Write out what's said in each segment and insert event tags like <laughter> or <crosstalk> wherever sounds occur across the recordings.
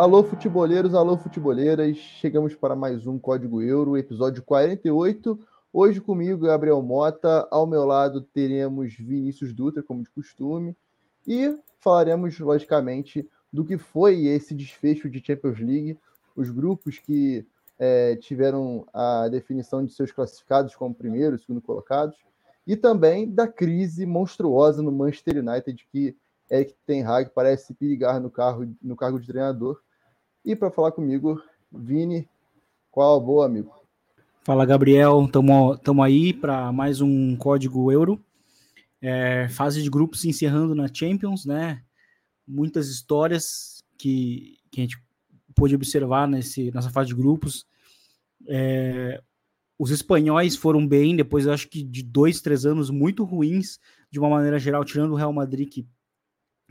Alô, futeboleiros, alô, futeboleiras. Chegamos para mais um Código Euro, episódio 48. Hoje comigo, Gabriel Mota. Ao meu lado teremos Vinícius Dutra, como de costume. E falaremos, logicamente, do que foi esse desfecho de Champions League, os grupos que é, tiveram a definição de seus classificados como primeiro segundo colocados, e também da crise monstruosa no Manchester United, que Eric Ten Hag parece perigar no, carro, no cargo de treinador e para falar comigo, Vini, qual a boa, amigo? Fala, Gabriel. Estamos aí para mais um Código Euro. É, fase de grupos encerrando na Champions, né? Muitas histórias que, que a gente pôde observar nesse, nessa fase de grupos. É, os espanhóis foram bem, depois acho que de dois, três anos muito ruins, de uma maneira geral, tirando o Real Madrid, que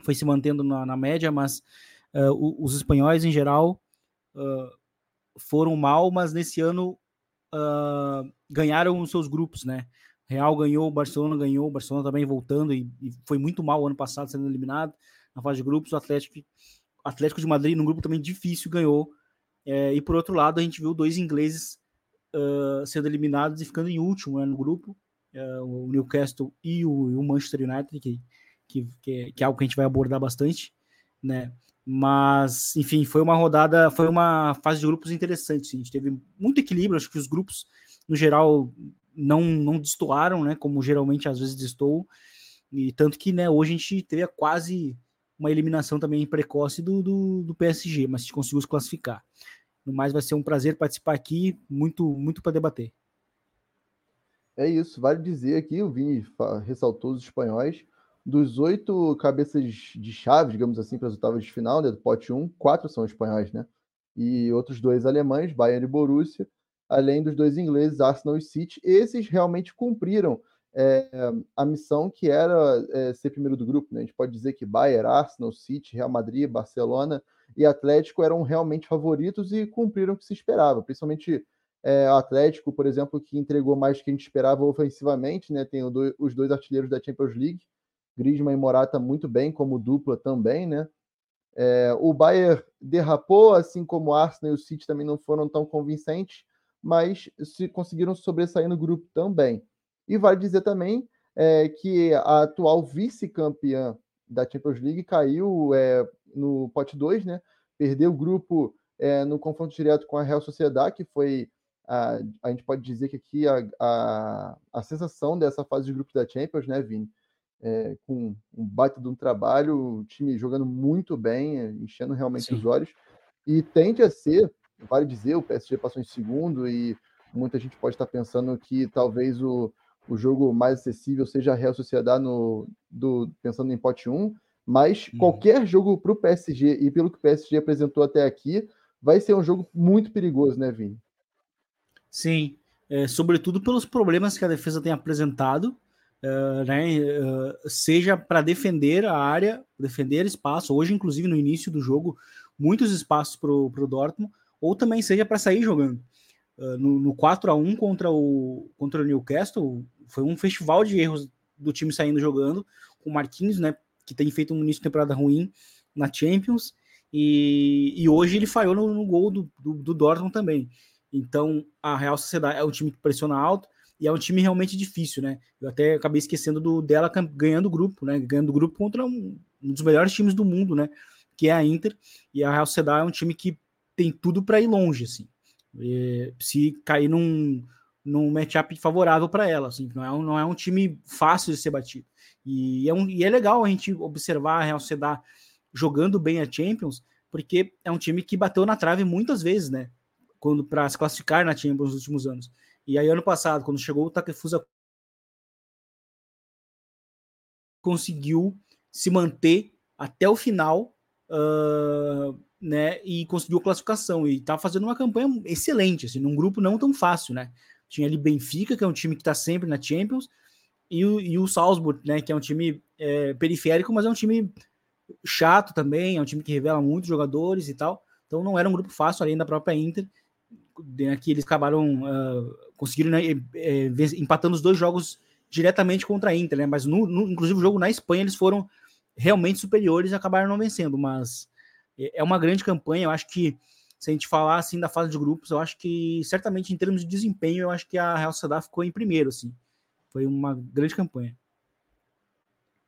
foi se mantendo na, na média, mas Uh, os espanhóis, em geral, uh, foram mal, mas nesse ano uh, ganharam os seus grupos, né? Real ganhou, o Barcelona ganhou, o Barcelona também voltando e, e, foi muito mal ano passado sendo eliminado na fase de grupos. O Atlético, Atlético de Madrid, num grupo também difícil, ganhou. É, e por outro lado, a gente viu dois ingleses uh, sendo eliminados e ficando em último né, no grupo, uh, o Newcastle e o, o Manchester United, que, que, que, é, que, é, algo que a gente vai abordar bastante, né? Mas, enfim, foi uma rodada, foi uma fase de grupos interessante. A gente teve muito equilíbrio, acho que os grupos, no geral, não, não destoaram, né? Como geralmente às vezes destoam. E tanto que, né, hoje a gente teve quase uma eliminação também precoce do, do, do PSG, mas a gente conseguiu se classificar. No mais, vai ser um prazer participar aqui, muito, muito para debater. É isso, vale dizer aqui, o Vini ressaltou os espanhóis, dos oito cabeças de chave, digamos assim, para as oitavas de final, né, do pote 1, quatro são espanhóis, né? E outros dois alemães, Bayern e Borussia, além dos dois ingleses, Arsenal e City. Esses realmente cumpriram é, a missão que era é, ser primeiro do grupo. Né? A gente pode dizer que Bayern, Arsenal, City, Real Madrid, Barcelona e Atlético eram realmente favoritos e cumpriram o que se esperava, principalmente é, Atlético, por exemplo, que entregou mais do que a gente esperava ofensivamente, né? Tem do, os dois artilheiros da Champions League, Griezmann e Morata muito bem como dupla também, né? É, o Bayern derrapou, assim como o Arsenal e o City também não foram tão convincentes, mas se conseguiram sobressair no grupo também. E vale dizer também é, que a atual vice-campeã da Champions League caiu é, no pote 2, né? Perdeu o grupo é, no confronto direto com a Real Sociedade, que foi a, a gente pode dizer que aqui a, a, a sensação dessa fase de grupos da Champions, né, Vini? é, com um baita de um trabalho, o time jogando muito bem, enchendo realmente Sim. os olhos, e tende a ser, vale dizer, o PSG passou em segundo, e muita gente pode estar pensando que talvez o, o jogo mais acessível seja a Real Sociedade no, do, pensando em pote 1, mas hum. qualquer jogo para o PSG, e pelo que o PSG apresentou até aqui, vai ser um jogo muito perigoso, né, Vini? Sim, é, sobretudo pelos problemas que a defesa tem apresentado, uh, né, uh, seja para defender a área, defender espaço, hoje, inclusive, no início do jogo, muitos espaços para o Dortmund, ou também seja para sair jogando. Uh, no, no 4 a 1 contra o, contra o Newcastle, foi um festival de erros do time saindo jogando, com o Marquinhos, né, que tem feito um início de temporada ruim na Champions, e, e hoje ele falhou no, no gol do, do, do Dortmund também. Então, a Real Sociedade é um time que pressiona alto, e é um time realmente difícil, né? Eu até acabei esquecendo do dela ganhando o grupo, né? Ganhando o grupo contra um, um, dos melhores times do mundo, né? Que é a Inter. E a Real Sociedade é um time que tem tudo para ir longe, assim. E, se cair num, num matchup favorável para ela, assim. Não é, um, não é um time fácil de ser batido. E é, um, e é legal a gente observar a Real Sociedade jogando bem a Champions, porque é um time que bateu na trave muitas vezes, né? Quando para se classificar na Champions nos últimos anos. E aí, ano passado, quando chegou o Takefusa, conseguiu se manter até o final, uh, né? E conseguiu classificação. E tá fazendo uma campanha excelente, assim, num grupo não tão fácil, né? Tinha ali Benfica, que é um time que está sempre na Champions, e o, e o Salzburg, né, que é um time é, periférico, mas é um time chato também, é um time que revela muitos jogadores e tal. Então não era um grupo fácil, além da própria Inter, né, que eles acabaram uh, conseguindo né, é, empatando os dois jogos diretamente contra a Inter, né? Mas no, no, inclusive o jogo na Espanha eles foram realmente superiores e acabaram não vencendo. Mas é, uma grande campanha. Eu acho que se a gente falar assim da fase de grupos, eu acho que certamente em termos de desempenho, eu acho que a Real Sociedade ficou em primeiro, assim. Foi uma grande campanha.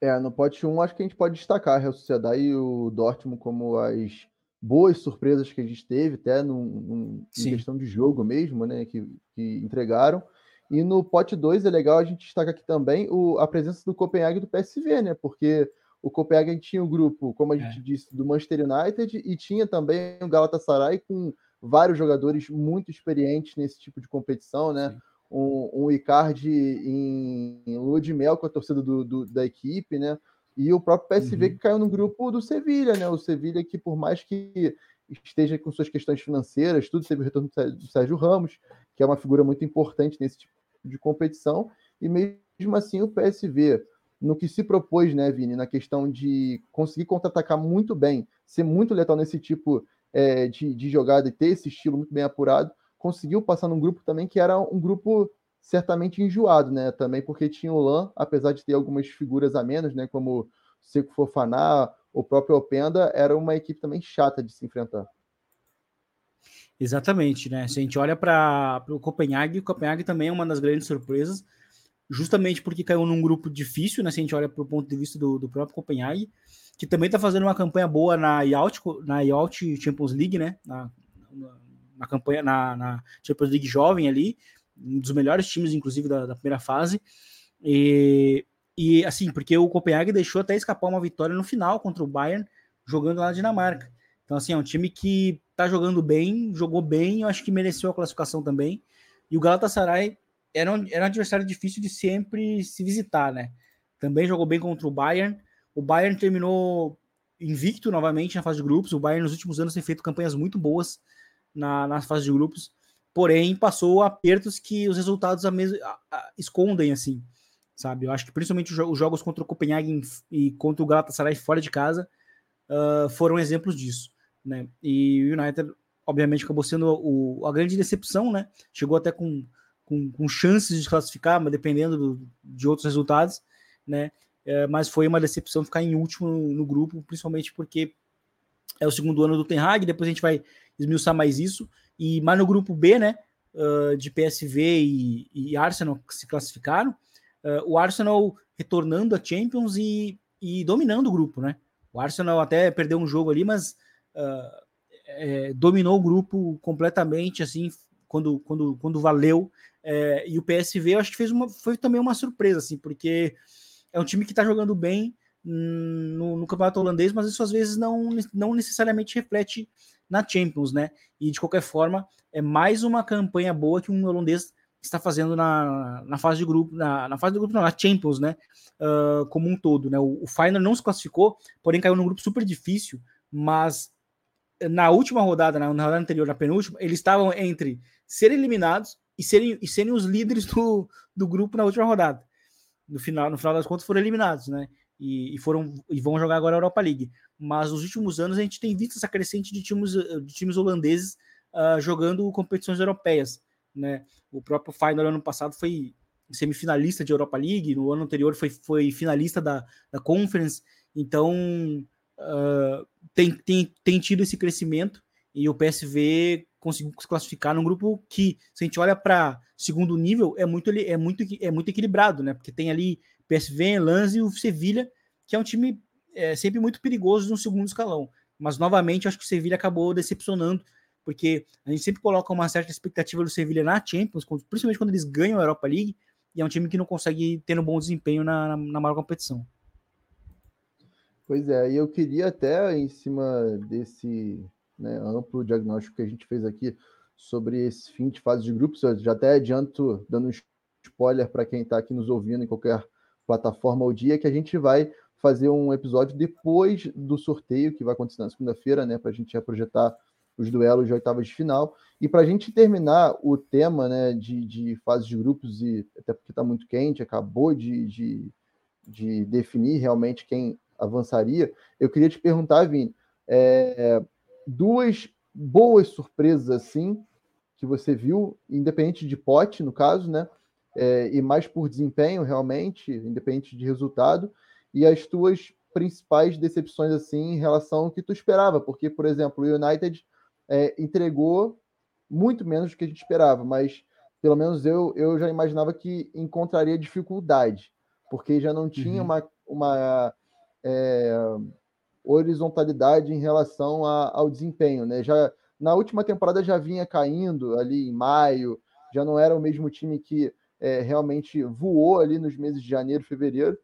É, no pote 1, acho que a gente pode destacar a Real Sociedade e o Dortmund como as boas surpresas que a gente teve, até num, num, em questão de jogo mesmo, né, que, que entregaram. E no pote 2 é legal a gente destacar aqui também o, a presença do Copenhague e do PSV, né? Porque o Copenhague tinha o um grupo, como a gente é. disse, do Manchester United e tinha também o Galatasaray com vários jogadores muito experientes nesse tipo de competição, né? Sim. Um, um Icardi em, em lua de mel com a torcida do, do, da equipe, né? E o próprio PSV uhum. que caiu no grupo do Sevilha, né? O Sevilha que, por mais que esteja com suas questões financeiras, tudo teve o retorno do Sérgio Ramos, que é uma figura muito importante nesse tipo de competição, e mesmo assim o PSV, no que se propôs, né, Vini, na questão de conseguir contra-atacar muito bem, ser muito letal nesse tipo é, de, de jogada e ter esse estilo muito bem apurado, conseguiu passar num grupo também que era um grupo certamente enjoado, né? Também porque tinha o Lan, apesar de ter algumas figuras a menos, né? Como Seco Fofaná, o próprio Openda, era uma equipe também chata de se enfrentar. Exatamente, né? Se a gente olha para o Copenhague, o Copenhague também é uma das grandes surpresas, justamente porque caiu num grupo difícil, né? Se a gente olha para o ponto de vista do, do próprio Copenhague, que também está fazendo uma campanha boa na Yacht, na Yacht Champions League, né? Na, na, na campanha, na, na, Champions League jovem ali, um dos melhores times, inclusive, da, da primeira fase. E, e assim, porque o Copenhague deixou até escapar uma vitória no final contra o Bayern, jogando lá na Dinamarca. Então, assim, é um time que tá jogando bem, jogou bem, eu acho que mereceu a classificação também. E o Galatasaray era um, era um adversário difícil de sempre se visitar, né? Também jogou bem contra o Bayern. O Bayern terminou invicto novamente na fase de grupos. O Bayern nos últimos anos tem feito campanhas muito boas na, fase de grupos, porém passou apertos que os resultados a a, a, escondem, assim, sabe? Eu acho que principalmente os jogos contra o Copenhagen e contra o Galatasaray fora de casa uh, foram exemplos disso né? E o United, obviamente, acabou sendo o, a grande decepção, né? Chegou até com, com, com chances de classificar, mas dependendo do, de outros resultados, né? É, mas foi uma decepção ficar em último no, no, grupo, principalmente porque é o segundo ano do Ten Hag, depois a gente vai esmiuçar mais isso. E mais no grupo B, né? Uh, de PSV e, e, Arsenal se classificaram, uh, o Arsenal retornando a Champions e, e dominando o grupo, né? O Arsenal até perdeu um jogo ali, mas uh, é, dominou o grupo completamente, assim, quando, quando, quando valeu. É, e o PSV, eu acho que fez uma, foi também uma surpresa, assim, porque é um time que está jogando bem no, no, campeonato holandês, mas isso às vezes não, não necessariamente reflete na Champions, né? E de qualquer forma, é mais uma campanha boa que um holandês está fazendo na, na fase de grupo, na, na fase do grupo, não, na Champions, né? Uh, como um todo, né? O, o Feyenoord não se classificou, porém caiu num grupo super difícil, mas na última rodada, na, rodada anterior, na penúltima, eles estavam entre serem eliminados e serem, e serem os líderes do, do grupo na última rodada. No final, no final das contas, foram eliminados, né? E, e, foram e vão jogar agora a Europa League. Mas nos últimos anos a gente tem visto essa crescente de times, de times holandeses uh, jogando competições europeias. Né? O próprio Feyenoord ano passado foi semifinalista de Europa League, no ano anterior foi, foi finalista da, da Conference. Então uh, tem, tem, tem tido esse crescimento e o PSV conseguiu se classificar num grupo que, se a gente olha para segundo nível, é muito, é, muito, é muito equilibrado, né? Porque tem ali PSV, Lans e o Sevilha, que é um time é, sempre muito perigoso no segundo escalão. Mas, novamente, acho que o Sevilha acabou decepcionando, porque a gente sempre coloca uma certa expectativa do Sevilha na Champions, principalmente quando eles ganham a Europa League, e é um time que não consegue ter um bom desempenho na, na, na maior competição. Pois é, e eu queria até, em cima desse né, amplo diagnóstico que a gente fez aqui sobre esse fim de fase de grupos, eu já até adianto, dando um spoiler para quem está aqui nos ouvindo em qualquer plataforma ou dia, que a gente vai fazer um episódio depois do sorteio, que vai acontecer na segunda-feira, né, para a gente projetar os duelos de oitavas de final. E para a gente terminar o tema né, de, de fases de grupos, e até porque está muito quente, acabou de, de, de, definir realmente quem avançaria, eu queria te perguntar, Vini, é, duas boas surpresas assim que você viu, independente de pote, no caso, né? É, e mais por desempenho, realmente, independente de resultado, e as tuas principais decepções assim em relação ao que tu esperava, porque, por exemplo, o United é, entregou muito menos do que a gente esperava, mas pelo menos eu, eu já imaginava que encontraria dificuldade, porque já não tinha uhum. uma, uma é, horizontalidade em relação a, ao desempenho, né? Já na última temporada já vinha caindo ali em maio, já não era o mesmo time que é, realmente voou ali nos meses de janeiro, fevereiro.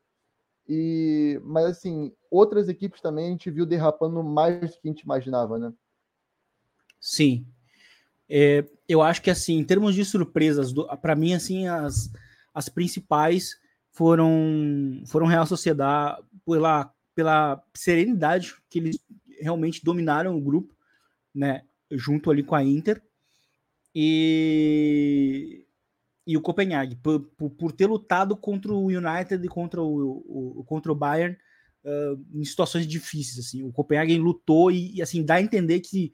E, mas assim, outras equipes também a gente viu derrapando mais do que a gente imaginava, né? Sim. É, eu acho que assim, em termos de surpresas, para mim assim as, as principais foram foram Real Sociedade pela pela serenidade que eles realmente dominaram o grupo, né, junto ali com a Inter. E e o Copenhague, por, por, por, ter lutado contra o United e contra o, o contra o Bayern uh, em situações difíceis. Assim. O Copenhague lutou e, e, assim dá a entender que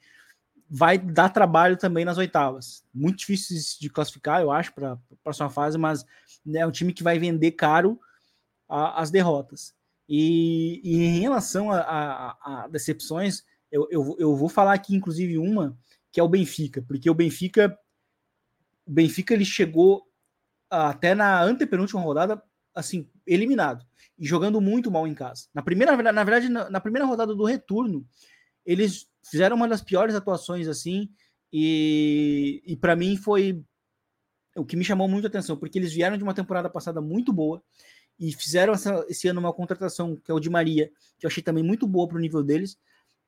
vai dar trabalho também nas oitavas. Muito difícil de classificar, eu acho, para a próxima fase, mas né, é um time que vai vender caro a, as derrotas. E, e, em relação a, a, a decepções, eu, eu, eu vou falar aqui, inclusive, uma que é o Benfica, porque o Benfica o Benfica ele chegou até na antepenúltima rodada assim eliminado e jogando muito mal em casa. Na primeira na verdade na, na primeira rodada do retorno eles fizeram uma das piores atuações assim e, e para mim foi o que me chamou muito a atenção porque eles vieram de uma temporada passada muito boa e fizeram essa, esse ano uma contratação que é o de Maria que eu achei também muito boa para o nível deles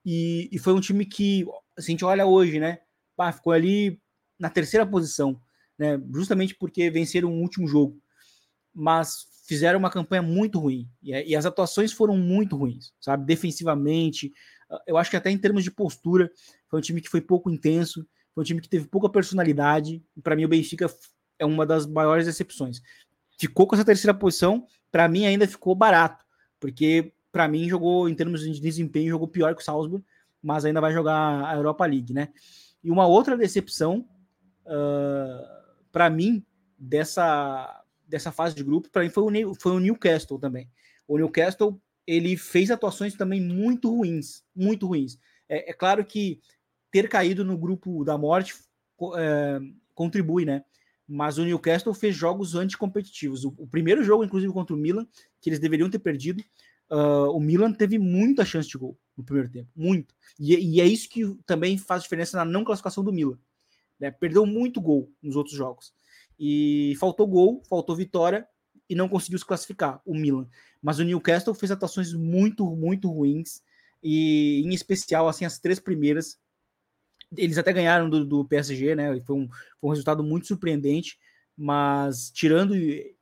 e, e, foi um time que assim, a gente olha hoje né pá, ficou ali na terceira posição né? Justamente porque venceram o último jogo, mas fizeram uma campanha muito ruim e, e, as atuações foram muito ruins, sabe? Defensivamente, eu acho que até em termos de postura foi um time que foi pouco intenso, foi um time que teve pouca personalidade. Para mim o Benfica é uma das maiores decepções. Ficou com essa terceira posição, para mim ainda ficou barato, porque para mim jogou em termos de desempenho jogou pior que o Salzburg, mas ainda vai jogar a Europa League, né? E uma outra decepção uh, para mim, dessa, dessa fase de grupo, para mim foi o, foi o Newcastle também. O Newcastle ele fez atuações também muito ruins, muito ruins. É, é claro que ter caído no grupo da morte é, contribui, né? Mas o Newcastle fez jogos anticompetitivos. O, o, primeiro jogo, inclusive, contra o Milan, que eles deveriam ter perdido, uh, o Milan teve muita chance de gol no primeiro tempo, muito. E, e, é isso que também faz diferença na não classificação do Milan. Né? Perdeu muito gol nos outros jogos. E faltou gol, faltou vitória e não conseguiu se classificar, o Milan. Mas o Newcastle fez atuações muito, muito ruins. E em especial, assim, as três primeiras. Eles até ganharam do, do PSG, né? Foi um, foi um resultado muito surpreendente. Mas tirando,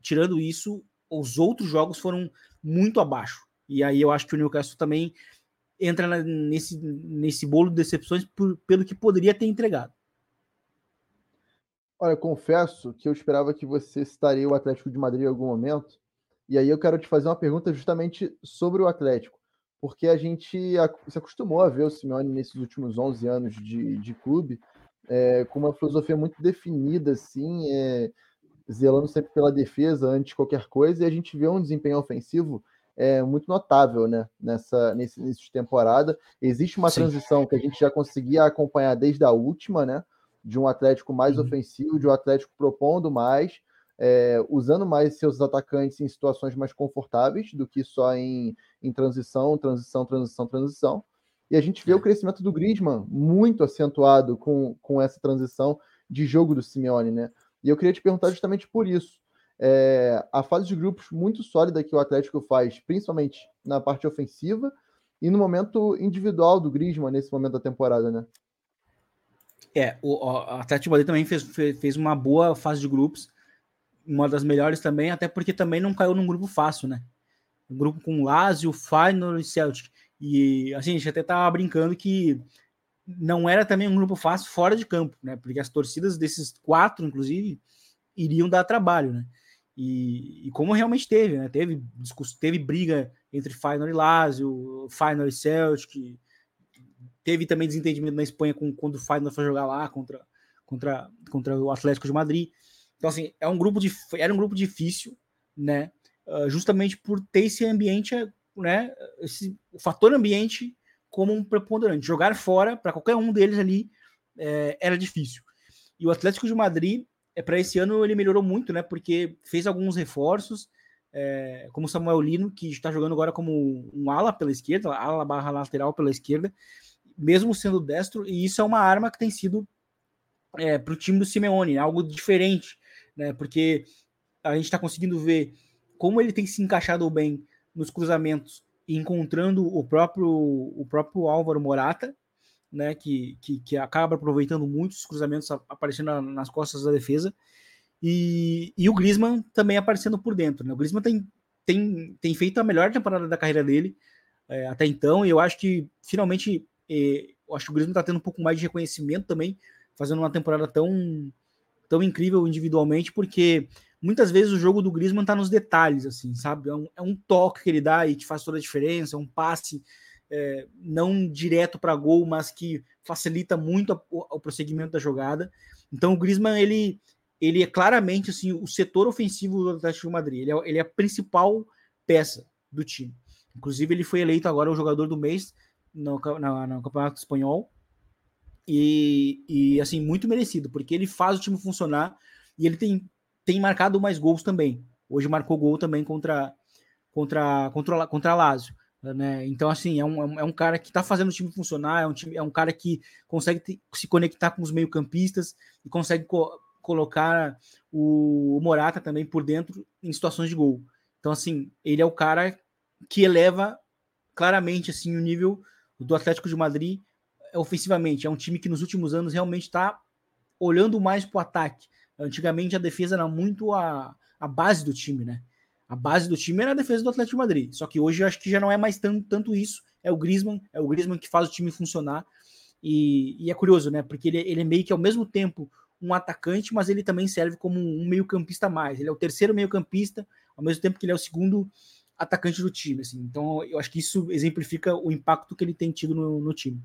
tirando isso, os outros jogos foram muito abaixo. E aí eu acho que o Newcastle também entra nesse, nesse bolo de decepções por, pelo que poderia ter entregado. Olha, confesso que eu esperava que você citaria o Atlético de Madrid em algum momento. E aí eu quero te fazer uma pergunta justamente sobre o Atlético. Porque a gente se acostumou a ver o Simeone nesses últimos 11 anos de, de clube é, com uma filosofia muito definida, assim, é, zelando sempre pela defesa antes de qualquer coisa. E a gente vê um desempenho ofensivo é, muito notável né, nessa, nesse início de temporada. Existe uma Sim. transição que a gente já conseguia acompanhar desde a última, né? de um Atlético mais uhum. ofensivo, de um Atlético propondo mais, é, usando mais seus atacantes em situações mais confortáveis do que só em, em transição, transição, transição, transição. E a gente vê é. o crescimento do Griezmann muito acentuado com, com essa transição de jogo do Simeone, né? E eu queria te perguntar justamente por isso. É, a fase de grupos muito sólida que o Atlético faz, principalmente na parte ofensiva e no momento individual do Griezmann nesse momento da temporada, né? É, o, o Atlético Madrid também fez, fez uma boa fase de grupos, uma das melhores também, até porque também não caiu num grupo fácil, né? Um grupo com Lazio, Feyenoord e Celtic. E assim, a gente até tava brincando que não era também um grupo fácil fora de campo, né? Porque as torcidas desses quatro, inclusive, iriam dar trabalho, né? E, e como realmente teve, né? Teve, teve briga entre Feyenoord e Lazio, Feyenoord e Celtic, teve também desentendimento na Espanha com, quando o Feyenoord foi jogar lá contra, contra, contra o Atlético de Madrid. Então, assim, é um grupo de, era um grupo difícil, né? Uh, justamente por ter esse ambiente, né? Esse, fator ambiente como um preponderante. Jogar fora, para qualquer um deles ali, é, era difícil. E o Atlético de Madrid, é, para esse ano, ele melhorou muito, né? Porque fez alguns reforços, é, como Samuel Lino, que está jogando agora como um ala pela esquerda, ala barra lateral pela esquerda, mesmo sendo destro, e isso é uma arma que tem sido é, para o time do Simeone, algo diferente, né? Porque a gente está conseguindo ver como ele tem se encaixado bem nos cruzamentos encontrando o próprio o próprio Álvaro Morata, né, que, que, que acaba aproveitando muitos cruzamentos aparecendo nas costas da defesa, e, e o Griezmann também aparecendo por dentro. Né? O Griezmann tem, tem, tem feito a melhor temporada da carreira dele é, até então, e eu acho que finalmente é, acho que o Griezmann está tendo um pouco mais de reconhecimento também, fazendo uma temporada tão, tão incrível individualmente, porque muitas vezes o jogo do Griezmann está nos detalhes, assim, sabe? É um, é um, toque que ele dá e que faz toda a diferença, é um passe é, não direto para gol, mas que facilita muito a, o, o, prosseguimento da jogada. Então o Griezmann, ele, ele é claramente assim, o setor ofensivo do Atlético de Madrid, ele é, ele é a principal peça do time. Inclusive, ele foi eleito agora o jogador do mês no, no, no Campeonato Espanhol. E, e, assim, muito merecido, porque ele faz o time funcionar e ele tem tem marcado mais gols também. Hoje marcou gol também contra contra contra, contra Lazio. Né? Então, assim, é um, é um cara que está fazendo o time funcionar, é um, time, é um cara que consegue te, se conectar com os meio-campistas e consegue co colocar o, o, Morata também por dentro em situações de gol. Então, assim, ele é o cara que eleva claramente assim o nível do Atlético de Madrid ofensivamente. É um time que nos últimos anos realmente está olhando mais para o ataque, Antigamente a defesa era muito a, a base do time, né? A base do time era a defesa do Atlético de Madrid. Só que hoje eu acho que já não é mais tanto, tanto isso. É o Griezmann, é o Griezmann que faz o time funcionar. E, e é curioso, né? Porque ele, ele é meio que ao mesmo tempo um atacante, mas ele também serve como um meio-campista mais. Ele é o terceiro meio-campista, ao mesmo tempo que ele é o segundo atacante do time. Assim. Então, eu acho que isso exemplifica o impacto que ele tem tido no, no time.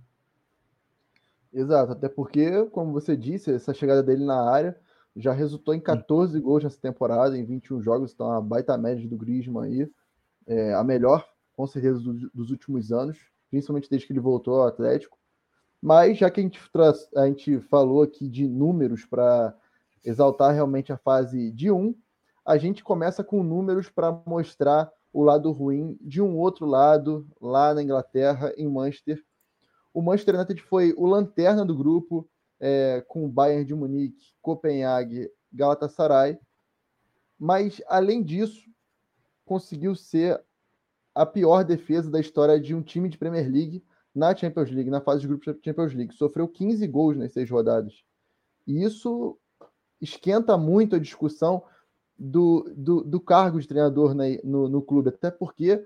Exato, até porque, como você disse, essa chegada dele na área já resultou em 14 gols nessa temporada, em 21 jogos, então a baita média do Griezmann aí, é a melhor, com certeza, do, dos últimos anos, principalmente desde que ele voltou ao Atlético. Mas já que a gente, a gente falou aqui de números para exaltar realmente a fase de um, a gente começa com números para mostrar o lado ruim de um outro lado, lá na Inglaterra, em Manchester. O Manchester United foi o lanterna do grupo, é, com o Bayern de Munique, Copenhague, Galatasaray. Mas, além disso, conseguiu ser a pior defesa da história de um time de Premier League na Champions League, na fase de grupos da Champions League. Sofreu 15 gols nas seis rodadas. E isso esquenta muito a discussão do, do, do cargo de treinador no, no clube, até porque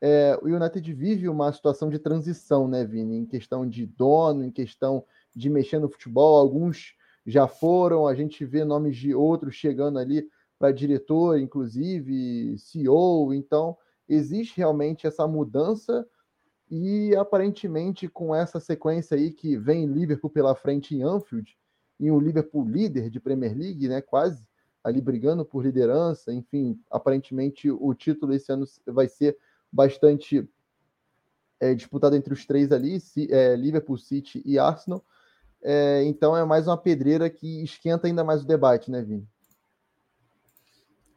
é, o United vive uma situação de transição, né, Vini? Em questão de dono, em questão de mexer no futebol, alguns já foram, a gente vê nomes de outros chegando ali para diretor, inclusive CEO, então existe realmente essa mudança e aparentemente com essa sequência aí que vem Liverpool pela frente em Anfield e um Liverpool líder de Premier League, né, quase ali brigando por liderança, enfim, aparentemente o título esse ano vai ser bastante é, disputado entre os três ali, é, Liverpool, City e Arsenal. É, então é mais uma pedreira que esquenta ainda mais o debate, né, Vini?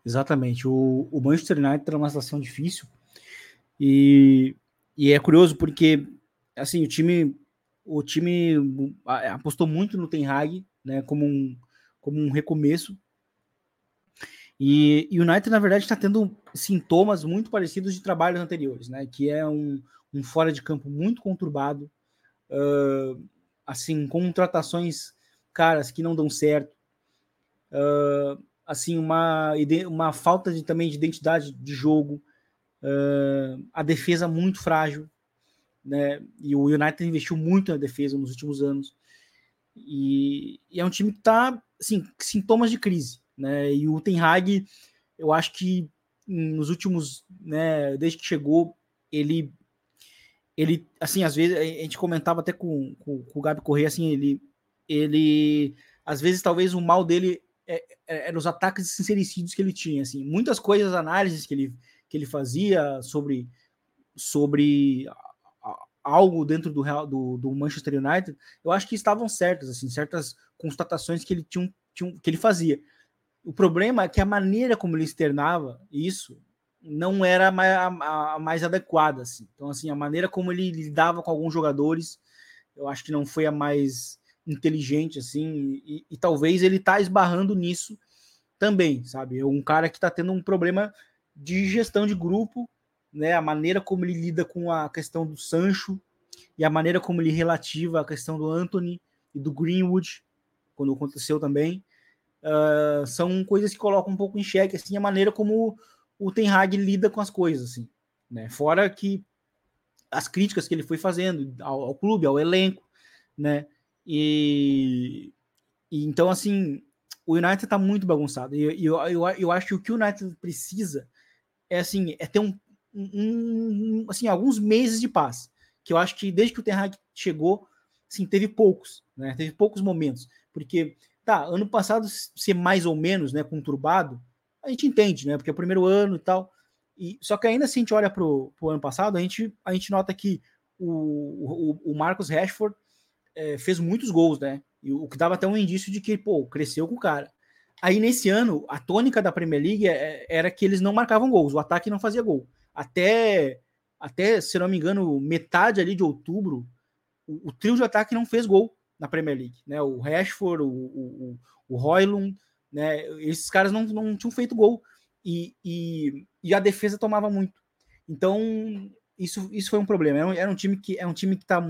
Exatamente. O, o Manchester United está numa situação difícil e, e é curioso porque assim o time o time apostou muito no Ten Hag, né, como um como um recomeço. E o United na verdade está tendo sintomas muito parecidos de trabalhos anteriores, né, que é um, um fora de campo muito conturbado. Uh, assim, contratações caras que não dão certo, uh, assim, uma, uma falta de, também de identidade de jogo, uh, a defesa muito frágil, né? E o United investiu muito na defesa nos últimos anos. E, e é um time que está, assim, sintomas de crise, né? E o Ten Hag, eu acho que nos últimos, né, desde que chegou, ele ele, assim, às vezes, a gente comentava até com, com, com o Gabi Correia, assim, ele, ele, às vezes, talvez o mal dele é, é, é nos ataques sincericídios que ele tinha, assim, muitas coisas, análises que ele, que ele fazia sobre, sobre algo dentro do, do, do Manchester United, eu acho que estavam certas, assim, certas constatações que ele tinha, tinha, que ele fazia. O problema é que a maneira como ele externava isso não era a, mais adequada. Assim. Então, assim, a maneira como ele lidava com alguns jogadores, eu acho que não foi a mais inteligente, assim, e, e talvez ele tá esbarrando nisso também, sabe? É um cara que está tendo um problema de gestão de grupo, né? A maneira como ele lida com a questão do Sancho e a maneira como ele relativa a questão do Anthony e do Greenwood, quando aconteceu também, uh, são coisas que colocam um pouco em xeque assim a maneira como o Ten Hag lida com as coisas, assim, né? Fora que as críticas que ele foi fazendo ao, ao clube, ao elenco, né? E, e, então, assim, o United tá muito bagunçado. E eu, eu, eu, acho que o que o United precisa é assim, é ter um, um, assim, alguns meses de paz. Que eu acho que desde que o Ten Hag chegou, assim, teve poucos, né? Teve poucos momentos. Porque, tá, ano passado ser mais ou menos, né, conturbado, a gente entende, né? Porque é o primeiro ano e tal. E, só que ainda assim, a gente olha para o ano passado, a gente, a gente nota que o, o, o Marcos Rashford é, fez muitos gols, né? E o que dava até um indício de que, pô, cresceu com o cara. Aí nesse ano, a tônica da Premier League é, era que eles não marcavam gols, o ataque não fazia gol. Até, até se não me engano, metade ali de outubro, o, o trio de ataque não fez gol na Premier League, né? O Rashford, o, o, o né? Esses caras não, não tinham feito gol e, e, e, a defesa tomava muito. Então isso, isso foi um problema. Era um, era um time que é um time que está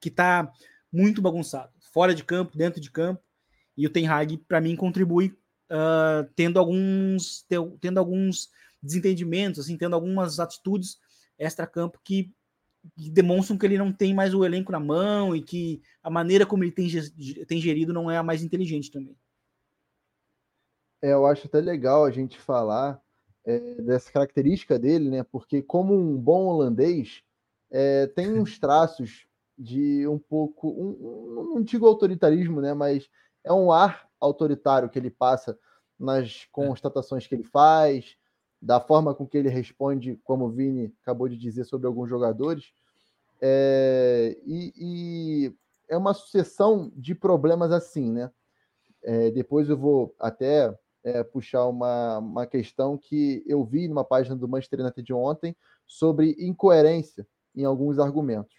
que tá muito bagunçado, fora de campo, dentro de campo. E o Ten Hag para mim contribui uh, tendo alguns tendo alguns desentendimentos, assim, tendo algumas atitudes extra-campo que, demonstram que ele não tem mais o elenco na mão e que a maneira como ele tem, tem gerido não é a mais inteligente também. É, eu acho até legal a gente falar é, dessa característica dele, né? Porque como um bom holandês é, tem <laughs> uns traços de um pouco, um, um, não digo autoritarismo, né? Mas é um ar autoritário que ele passa nas constatações que ele faz, da forma com que ele responde, como o Vini acabou de dizer sobre alguns jogadores. É, e, e, é uma sucessão de problemas assim, né? É, depois eu vou até é, puxar uma, uma questão que eu vi numa página do Manchester United de ontem sobre incoerência em alguns argumentos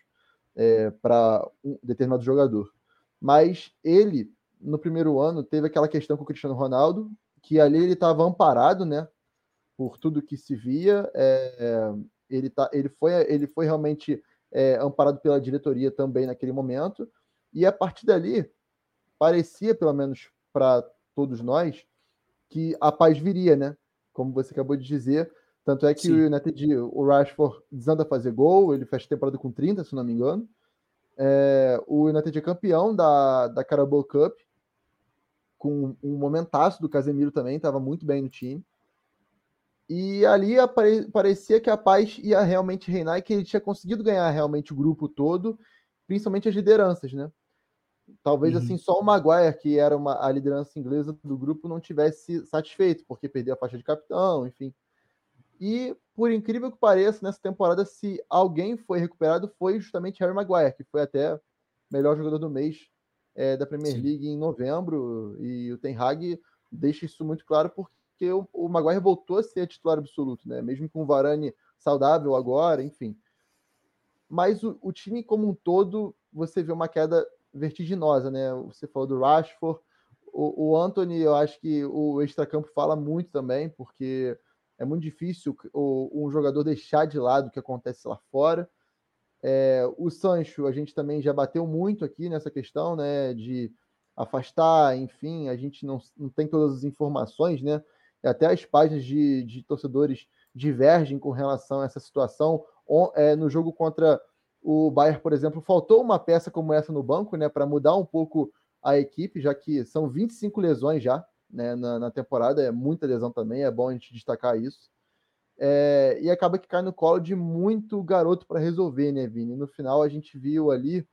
é, para um determinado jogador. Mas ele, no primeiro ano, teve aquela questão com o Cristiano Ronaldo, que ali ele estava amparado, né? Por tudo que se via. É, ele, tá, ele, foi, ele foi realmente é, amparado pela diretoria também naquele momento. E a partir dali, parecia, pelo menos para todos nós, que a paz viria, né? Como você acabou de dizer. Tanto é que Sim. o United, o Rashford desanda a fazer gol, ele fecha a temporada com 30, se não me engano. É, o United é campeão da, da Carabao Cup, com um momentaço do Casemiro também, estava muito bem no time. E ali apare, parecia que a paz ia realmente reinar e que ele tinha conseguido ganhar realmente o grupo todo, principalmente as lideranças, né? Talvez uhum. assim só o Maguire, que era uma, a liderança inglesa do grupo, não tivesse satisfeito, porque perdeu a faixa de capitão, enfim. E por incrível que pareça, nessa temporada, se alguém foi recuperado, foi justamente Harry Maguire, que foi até melhor jogador do mês é, da Premier Sim. League em novembro. E o Ten Hag deixa isso muito claro, porque o, o Maguire voltou a ser titular absoluto, né? Mesmo com o Varane saudável agora, enfim. Mas o, o time como um todo, você vê uma queda vertiginosa, né? Você falou do Rashford, o, o Anthony, eu acho que o extracampo fala muito também, porque é muito difícil o, um jogador deixar de lado o que acontece lá fora. É, o Sancho, a gente também já bateu muito aqui nessa questão, né? De afastar, enfim, a gente não, não tem todas as informações, né? Até as páginas de, de torcedores divergem com relação a essa situação. É, no jogo contra o Bayern, por exemplo, faltou uma peça como essa no banco, né, para mudar um pouco a equipe, já que são 25 lesões já né, na, na, temporada, é muita lesão também, é bom a gente destacar isso. É, e acaba que cai no colo de muito garoto para resolver, né, Vini? No final a gente viu ali,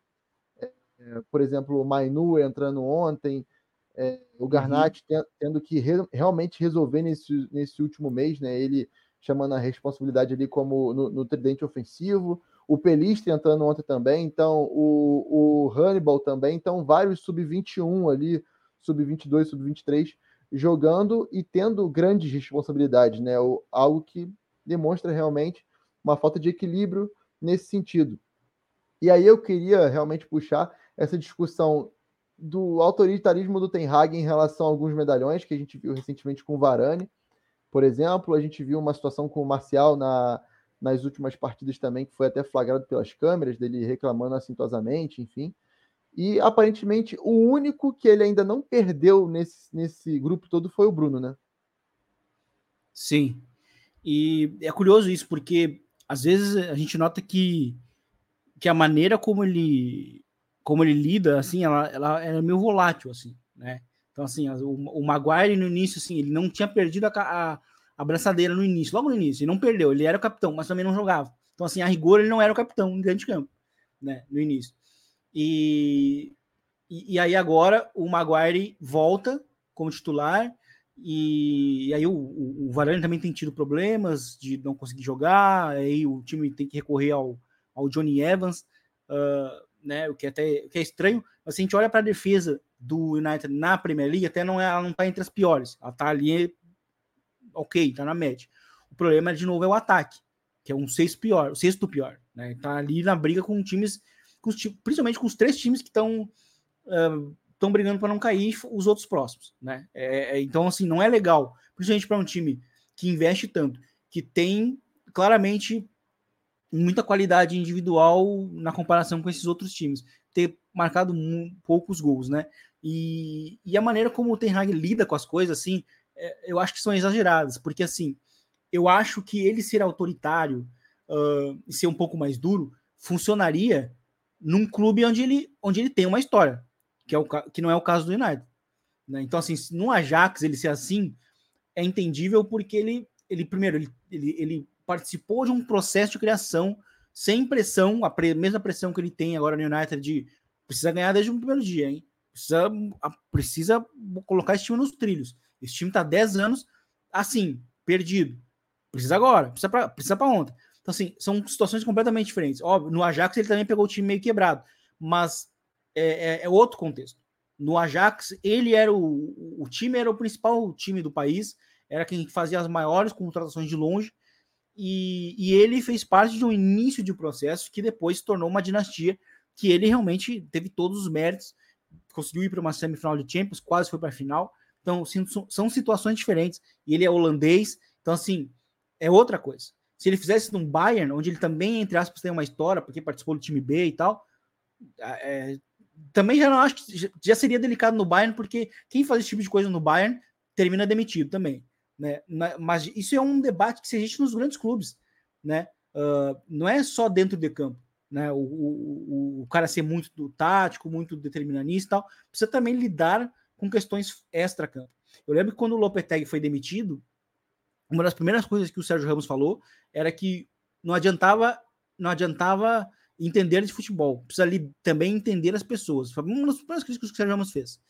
é, por exemplo, o Mainu entrando ontem, é, o. Garnat uhum. tendo que re, realmente resolver nesse, nesse último mês, né? Ele chamando a responsabilidade ali como no, no tridente ofensivo, o Pelistri entrando ontem também, então o, o Hannibal também, então vários sub-21 ali, sub-22, sub-23 jogando e tendo grandes responsabilidades, né? O, algo que demonstra realmente uma falta de equilíbrio nesse sentido. E aí eu queria realmente puxar essa discussão do autoritarismo do Ten Hag em relação a alguns medalhões que a gente viu recentemente com o Varane, por exemplo, a gente viu uma situação com o Marcial na, nas últimas partidas também, que foi até flagrado pelas câmeras, dele reclamando assintosamente, enfim. E aparentemente o único que ele ainda não perdeu nesse, nesse grupo todo foi o Bruno, né? Sim. E é curioso isso, porque às vezes a gente nota que, que a maneira como ele como ele lida, assim, ela, ela é meio volátil, assim, né? Então, assim, o, o Maguire no início, assim, ele não tinha perdido a, a, a no início, logo no início, ele não perdeu, ele era o capitão, mas também não jogava. Então, assim, a rigor ele não era o capitão em grande campo, né, no início. E, e, e, aí agora o Maguire volta como titular e, e aí o, o, o, Varane também tem tido problemas de não conseguir jogar, aí o time tem que recorrer ao, ao Johnny Evans, uh, né, o que é até o que é estranho, mas se a gente olha para a defesa do United na Premier League, até não é, ela não está entre as piores, ela está ali ok, está na média. O problema de novo é o ataque, que é um sexto pior, o sexto pior, né? Tá ali na briga com times com os, principalmente com os três times que estão estão uh, brigando para não cair os outros próximos, né? É, é, então, assim, não é legal, principalmente para um time que investe tanto, que tem claramente muita qualidade individual na comparação com esses outros times, ter marcado poucos gols, né? E, e a maneira como o Ten Hag lida com as coisas, assim, eu acho que são exageradas, porque, assim, eu acho que ele ser autoritário uh, e ser um pouco mais duro funcionaria num clube onde ele, onde ele tem uma história, que, é o, que não é o caso do United. Né? Então, assim, no Ajax ele ser assim é entendível porque ele, ele primeiro, ele, ele, ele participou de um processo de criação sem pressão, a pre, mesma pressão que ele tem agora no United de precisa ganhar desde o primeiro dia, hein? Precisa, precisa colocar esse time nos trilhos. Esse time tá 10 anos assim, perdido. Precisa agora, precisa para precisa pra ontem. Então, assim, são situações completamente diferentes. Óbvio, no Ajax ele também pegou o time meio quebrado, mas é, é, é outro contexto. No Ajax, ele era o, o time era o principal time do país, era quem fazia as maiores contratações de longe, e, e ele fez parte de um início de processo que depois se tornou uma dinastia que ele realmente teve todos os méritos, conseguiu ir para uma semifinal de Champions, quase foi para a final. Então, são situações diferentes. E ele é holandês, então, assim, é outra coisa. Se ele fizesse num Bayern, onde ele também, entre aspas, tem uma história, porque participou do time B e tal, é, também já não acho que já seria delicado no Bayern, porque quem faz esse tipo de coisa no Bayern termina demitido também. Né? Mas isso é um debate que existe nos grandes clubes. Né? Uh, não é só dentro de campo. Né? O, o, o cara ser muito tático, muito determinista e tal, precisa também lidar com questões extra-campo. Eu lembro que quando o Lopetegui foi demitido, uma das primeiras coisas que o Sérgio Ramos falou era que não adiantava, não adiantava entender de futebol, precisa ali também entender as pessoas. Foi uma das primeiras críticas que o Sérgio Ramos fez.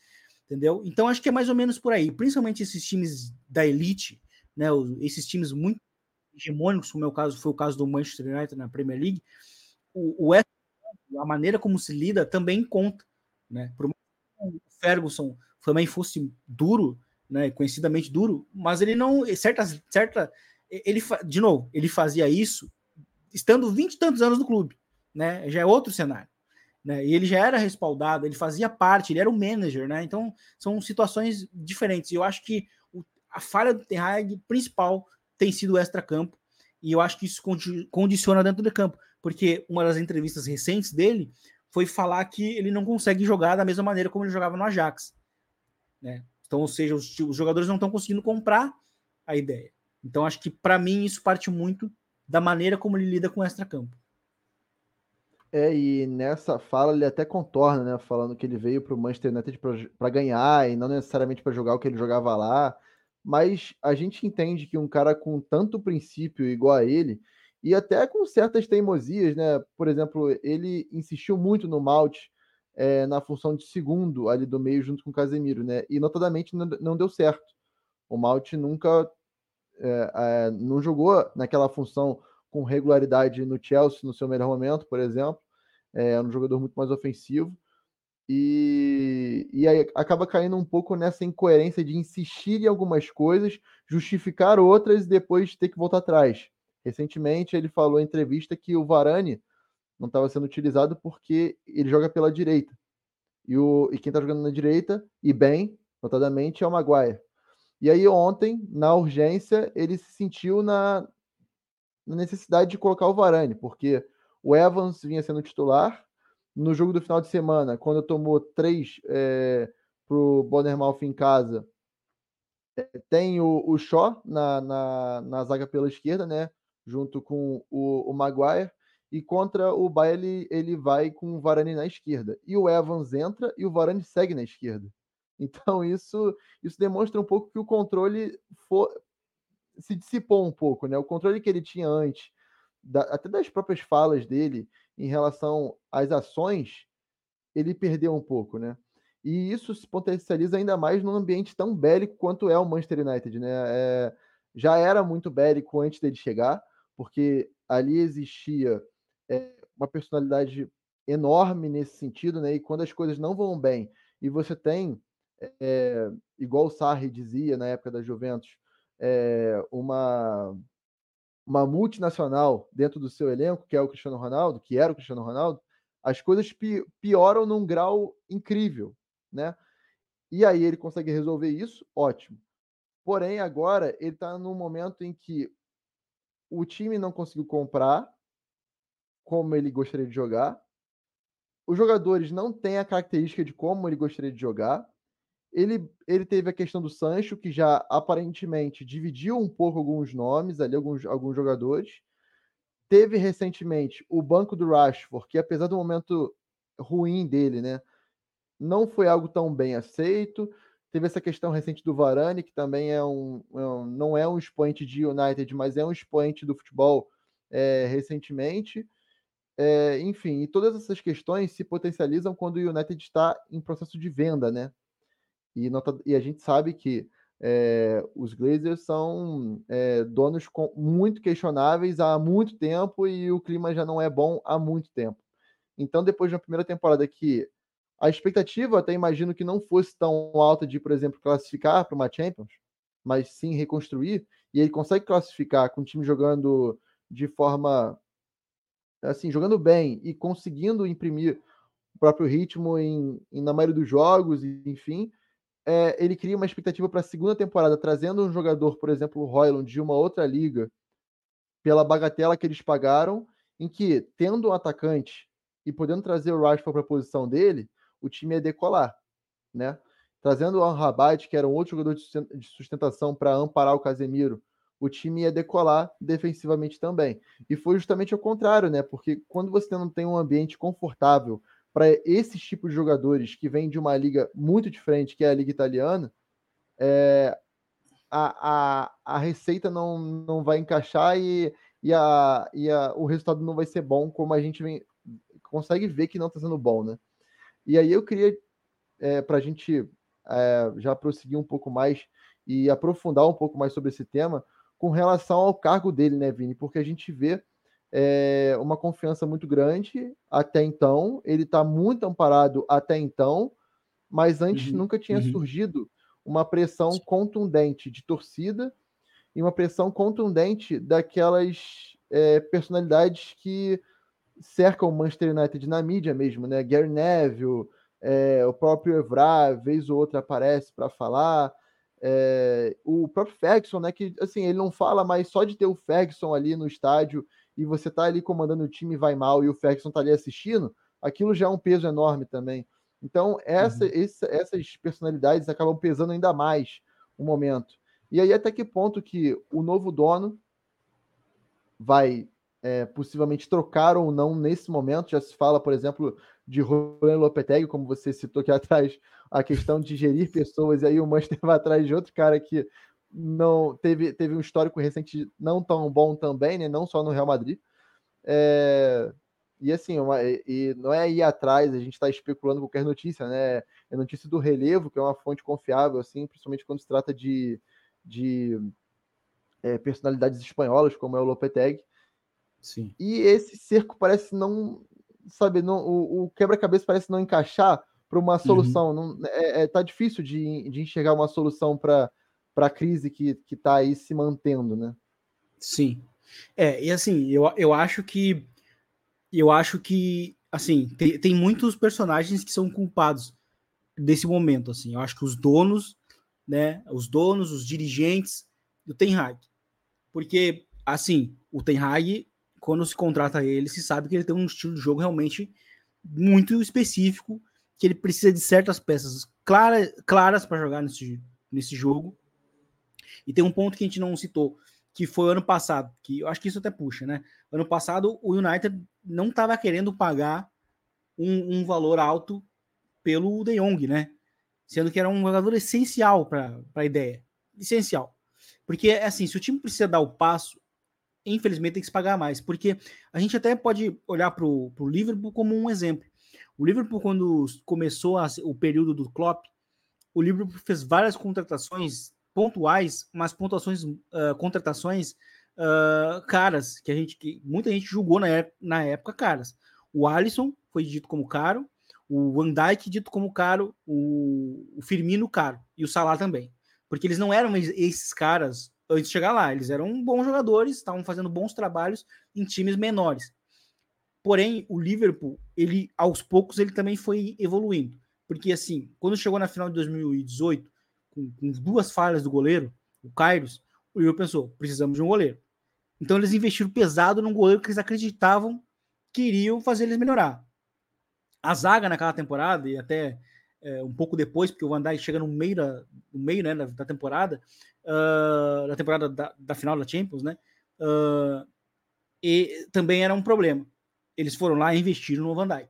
Entendeu? Então acho que é mais ou menos por aí, principalmente esses times da elite, né, esses times muito hegemônicos, como é o caso, foi o caso do Manchester United na Premier League, o, o a maneira como se lida também conta, né? Por o Ferguson também fosse duro, né, conhecidamente duro, mas ele não, certa, certa, ele, de novo, ele fazia isso estando vinte e tantos anos no clube, né, já é outro cenário, né, e ele já era respaldado, ele fazia parte, ele era o manager, né, então são situações diferentes, e eu acho que o, a falha do Ten Hag principal tem sido o extra-campo, e eu acho que isso condiciona dentro do campo, porque uma das entrevistas recentes dele foi falar que ele não consegue jogar da mesma maneira como ele jogava no Ajax, né? Então, ou seja, os, os jogadores não estão conseguindo comprar a ideia. Então, acho que para mim isso parte muito da maneira como ele lida com o extra-campo. É, e nessa fala ele até contorna, né? Falando que ele veio para o Manchester United para ganhar e não necessariamente para jogar o que ele jogava lá. Mas a gente entende que um cara com tanto princípio igual a ele, e até com certas teimosias, né? Por exemplo, ele insistiu muito no Malt é, na função de segundo ali do meio junto com o Casemiro, né? E notadamente não, não deu certo. O Malt nunca é, é, não jogou naquela função com regularidade no Chelsea no seu melhor momento, por exemplo. É um jogador muito mais ofensivo. E, e aí acaba caindo um pouco nessa incoerência de insistir em algumas coisas, justificar outras e depois ter que voltar atrás. Recentemente ele falou em entrevista que o Varane não estava sendo utilizado porque ele joga pela direita. E, o, e quem está jogando na direita, e bem, notadamente, é o Maguire. E aí ontem, na urgência, ele se sentiu na, necessidade de colocar o Varane, porque o Evans vinha sendo titular. No jogo do final de semana, quando tomou três é, para o Bournemouth em casa, é, tem o, o Shaw na, na, na, zaga pela esquerda, né? Junto com o, o Maguire. E contra o Bayern ele, vai com o Varane na esquerda. E o Evans entra e o Varane segue na esquerda. <laughs> Então isso, isso demonstra um pouco que o controle for, se dissipou um pouco, né? O controle que ele tinha antes, da, até das próprias falas dele em relação às ações, ele perdeu um pouco, né? E isso se potencializa ainda mais num ambiente tão bélico quanto é o Manchester United, né? É, já era muito bélico antes dele chegar, porque ali existia é, uma personalidade enorme nesse sentido, né? E quando as coisas não vão bem e você tem, é, igual o Sarri dizia na época da Juventus, é, uma, uma multinacional dentro do seu elenco, que é o Cristiano Ronaldo, que era o Cristiano Ronaldo, as coisas pi pioram num grau incrível, né? E aí ele consegue resolver isso, ótimo. Porém, agora ele está num momento em que o time não conseguiu comprar como ele gostaria de jogar. Os jogadores não têm a característica de como ele gostaria de jogar. Ele, ele teve a questão do Sancho, que já aparentemente dividiu um pouco alguns nomes ali, alguns, alguns jogadores. Teve recentemente o banco do Rashford, que apesar do momento ruim dele, né, não foi algo tão bem aceito. Teve essa questão recente do Varane, que também é um, é um não é um expoente de United, mas é um expoente do futebol é, recentemente. É, enfim, e todas essas questões se potencializam quando o United está em processo de venda, né? E, nota, e a gente sabe que é, os Glazers são é, donos com, muito questionáveis há muito tempo e o clima já não é bom há muito tempo. Então, depois de uma primeira temporada que a expectativa, até imagino que não fosse tão alta de, por exemplo, classificar para uma Champions, mas sim reconstruir, e ele consegue classificar com o time jogando de forma assim, jogando bem e conseguindo imprimir o próprio ritmo em, em na maioria dos jogos, enfim, é, ele cria uma expectativa para a segunda temporada, trazendo um jogador, por exemplo, o Royland, de uma outra liga, pela bagatela que eles pagaram, em que, tendo um atacante e podendo trazer o Rashford para a posição dele, o time ia decolar, né? Trazendo o Anrabat, que era um outro jogador de sustentação para amparar o Casemiro, o time ia decolar defensivamente também. E foi justamente ao contrário, né? Porque quando você não tem um ambiente confortável para esses tipos de jogadores que vêm de uma liga muito diferente, que é a liga italiana, é, a, a, a receita não, não vai encaixar e, e, a, e a, o resultado não vai ser bom, como a gente vem, consegue ver que não está sendo bom, né? E aí eu queria, é, para a gente é, já prosseguir um pouco mais e aprofundar um pouco mais sobre esse tema, com relação ao cargo dele, né, Vini? Porque a gente vê é, uma confiança muito grande até então. Ele está muito amparado até então, mas antes uhum, nunca tinha uhum. surgido uma pressão contundente de torcida e uma pressão contundente daquelas é, personalidades que cercam o Manchester United na mídia mesmo, né? Gary Neville, é, o próprio Evra, vez ou outra aparece para falar. É, o próprio Ferguson, né? Que assim, ele não fala, mas só de ter o Ferguson ali no estádio e você tá ali comandando o time e vai mal e o Ferguson tá ali assistindo, aquilo já é um peso enorme também. Então, essa, uhum. esse, essas personalidades acabam pesando ainda mais o momento. E aí, até que ponto que o novo dono vai é, possivelmente trocar ou não nesse momento. Já se fala, por exemplo, de Roland Lopetegui, como você citou aqui <laughs> atrás, a questão de gerir pessoas, e aí o Manchester <laughs> vai atrás de outro cara que não teve, teve um histórico recente não tão bom também, né? Não só no Real Madrid. É, e assim, uma, e não é ir atrás, a gente está especulando qualquer notícia, né? É notícia do relevo, que é uma fonte confiável, assim, principalmente quando se trata de, de é, personalidades espanholas, como é o Lopetegui. Sim. E esse cerco parece não, sabe, não, o, o quebra-cabeça parece não encaixar para uma uhum. solução. Uhum. Não, é, é, tá difícil de, de enxergar uma solução para a crise que está aí se mantendo, né? Sim. É, e assim, eu, eu acho que eu acho que assim, tem, tem muitos personagens que são culpados desse momento, assim. Eu acho que os donos, né, os donos, os dirigentes do Ten Hag. Porque assim, o Ten Hag quando se contrata ele, se sabe que ele tem um estilo de jogo realmente muito específico, que ele precisa de certas peças clara, claras para jogar nesse, nesse jogo. E tem um ponto que a gente não citou, que foi ano passado, que eu acho que isso até puxa, né? Ano passado o United não estava querendo pagar um, um, valor alto pelo De Jong, né? Sendo que era um jogador essencial para a ideia. Essencial. Porque, assim, se o time precisa dar o passo, infelizmente tem que se pagar mais. Porque a gente até pode olhar para o Liverpool como um exemplo. O Liverpool, quando começou a, o período do Klopp, o Liverpool fez várias contratações pontuais, mas pontuações, uh, contratações uh, caras, que a gente, que muita gente julgou na, na época caras. O Alisson foi dito como caro, o Van Dijk dito como caro, o, o Firmino caro e o Salah também, porque eles não eram esses caras antes de chegar lá. Eles eram bons jogadores, estavam fazendo bons trabalhos em times menores. Porém, o Liverpool, ele aos poucos ele também foi evoluindo, porque assim, quando chegou na final de 2018, com, com duas falhas do goleiro, o Kairos, o Liverpool pensou, precisamos de um goleiro. Então eles investiram pesado num goleiro que eles acreditavam que iriam fazer eles melhorar. A zaga naquela temporada e até é, um pouco depois, porque o Van Dijk chega no meio da, no meio, né, da, da temporada, uh, da temporada da, da, final da Champions, né? Uh, e também era um problema. Eles foram lá e investiram no Van Dijk.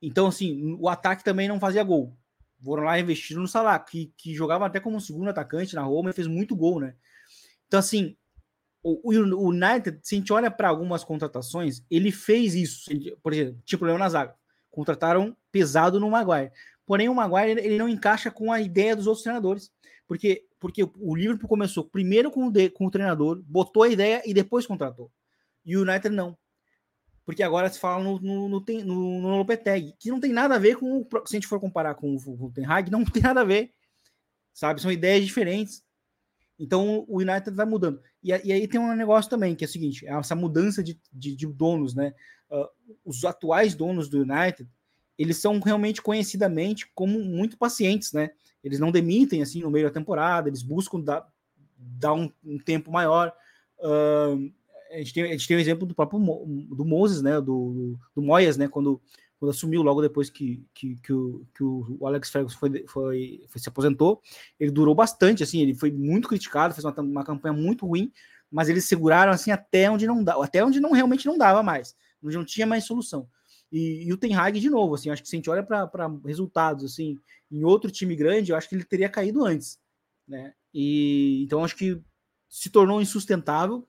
Então, assim, o ataque também não fazia gol. Foram lá e investiram no Salah, que, que jogava até como segundo atacante na Roma e fez muito gol, né? Então, assim, o, o United, se a gente olha para algumas contratações, ele fez isso. Por exemplo, tinha problema na zaga. Contrataram pesado no Maguire. Porém, o Maguire ele não encaixa com a ideia dos outros treinadores. Porque, porque o Liverpool começou primeiro com o, de, com o treinador, botou a ideia e depois contratou. E o United não. Porque agora se fala no, no, no, no, no Lopetegui, que não tem nada a ver com. O, se a gente for comparar com o, com o Ten Hag, não <laughs> tem nada a ver. Sabe? São ideias diferentes. Então o United vai mudando. E, e, aí tem um negócio também, que é o seguinte: é essa mudança de, de, de donos, né? Uh, os atuais donos do United, eles são realmente conhecidamente como muito pacientes, né? Eles não demitem assim no meio da temporada, eles buscam dar, dar um, um tempo maior. Uh, a, gente tem, a gente tem o exemplo do próprio Mo, do Moses, né? Do, do Moyes, né? Quando, quando assumiu logo depois que, que, que, o, que o Alex Ferguson foi, foi, foi, se aposentou, ele durou bastante, assim, ele foi muito criticado, fez uma, uma campanha muito ruim, mas eles seguraram assim até onde não dá, até onde não realmente não dava mais, onde não tinha mais solução. E, e o Ten Hag, de novo, assim, acho que se a gente olha para resultados, assim, em outro time grande, eu acho que ele teria caído antes, né? E então acho que se tornou insustentável.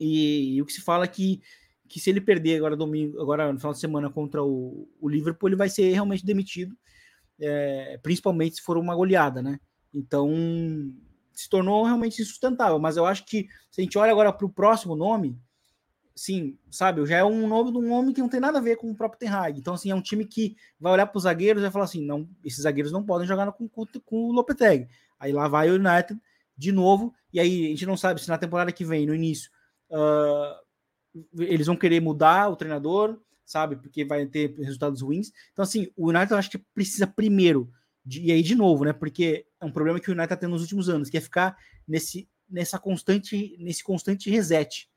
E, e o que se fala é que, que se ele perder agora domingo, agora no final de semana contra o, o Liverpool, ele vai ser realmente demitido, é, principalmente se for uma goleada, né? Então se tornou realmente insustentável. Mas eu acho que se a gente olha agora para o próximo nome, sim, sabe? Já é um nome de um homem que não tem nada a ver com o próprio Ten Hag. Então, assim, é um time que vai olhar para os zagueiros e vai falar assim: não, esses zagueiros não podem jogar com, com, o Lopetegui. Aí lá vai o United de novo, e aí a gente não sabe se na temporada que vem, no início, uh, eles vão querer mudar o treinador, sabe? Porque vai ter resultados ruins. Então, assim, o United eu acho que precisa primeiro, de, e aí de novo, né? Porque é um problema que o United tem nos últimos anos, que é ficar nesse, nessa constante, nesse constante reset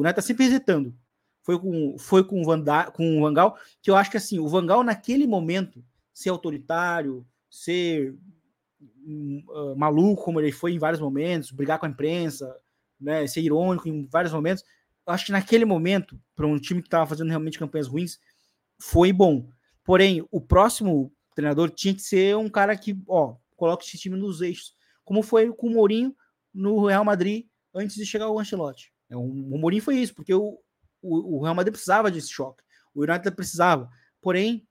o tá sempre resetando. Foi com, foi com, o Vanda, com o Vangal, que eu acho que assim, o Vangal naquele momento, ser autoritário, ser uh, maluco como ele foi em vários momentos, brigar com a imprensa, né, ser irônico em vários momentos, acho que naquele momento, para um time que estava fazendo realmente campanhas ruins, foi bom. Porém, o próximo treinador tinha que ser um cara que, ó, coloca esse time nos eixos, como foi com o Mourinho no Real Madrid antes de chegar o Ancelotti. É, o Mourinho foi isso, porque o, o, o Real Madrid precisava desse choque, o United precisava. Porém,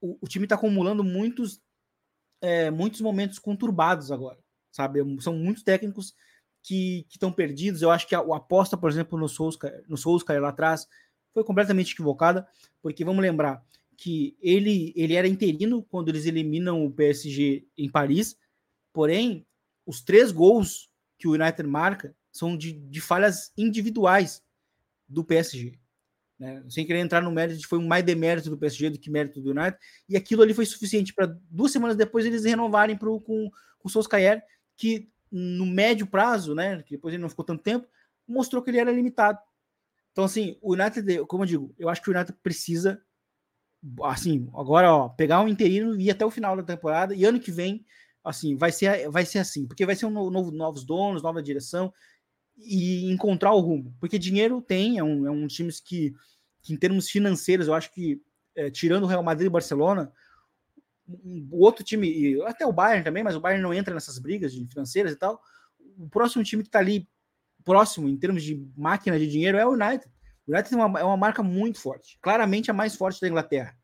o, o time está acumulando muitos, é, muitos momentos conturbados agora, sabe? São muitos técnicos que estão perdidos. Eu acho que a, a, aposta, por exemplo, no Solskjaer, no lá atrás foi completamente equivocada, porque vamos lembrar que ele, ele era interino quando eles eliminam o PSG em Paris, porém, os três gols que o United marca são de, de falhas individuais do PSG. Né? Sem querer entrar no mérito, foi um mais demérito do PSG do que mérito do United, e aquilo ali foi suficiente para duas semanas depois eles renovarem pro, com, com o Solskjaer, que no médio prazo, né, que depois ele não ficou tanto tempo, mostrou que ele era limitado. Então, assim, o United, como eu digo, eu acho que o United precisa, assim, agora, ó, pegar um interino e ir até o final da temporada, e ano que vem, assim, vai ser, vai ser assim, porque vai ser um novo, novos donos, nova direção, e encontrar o rumo. Porque dinheiro tem, é um, é um time que, que, em termos financeiros, eu acho que, é, tirando o Real Madrid e Barcelona, o outro time, até o Bayern também, mas o Bayern não entra nessas brigas financeiras e tal. O próximo time que está ali próximo em termos de máquina de dinheiro é o United. O United é uma, é uma marca muito forte, claramente a mais forte da Inglaterra.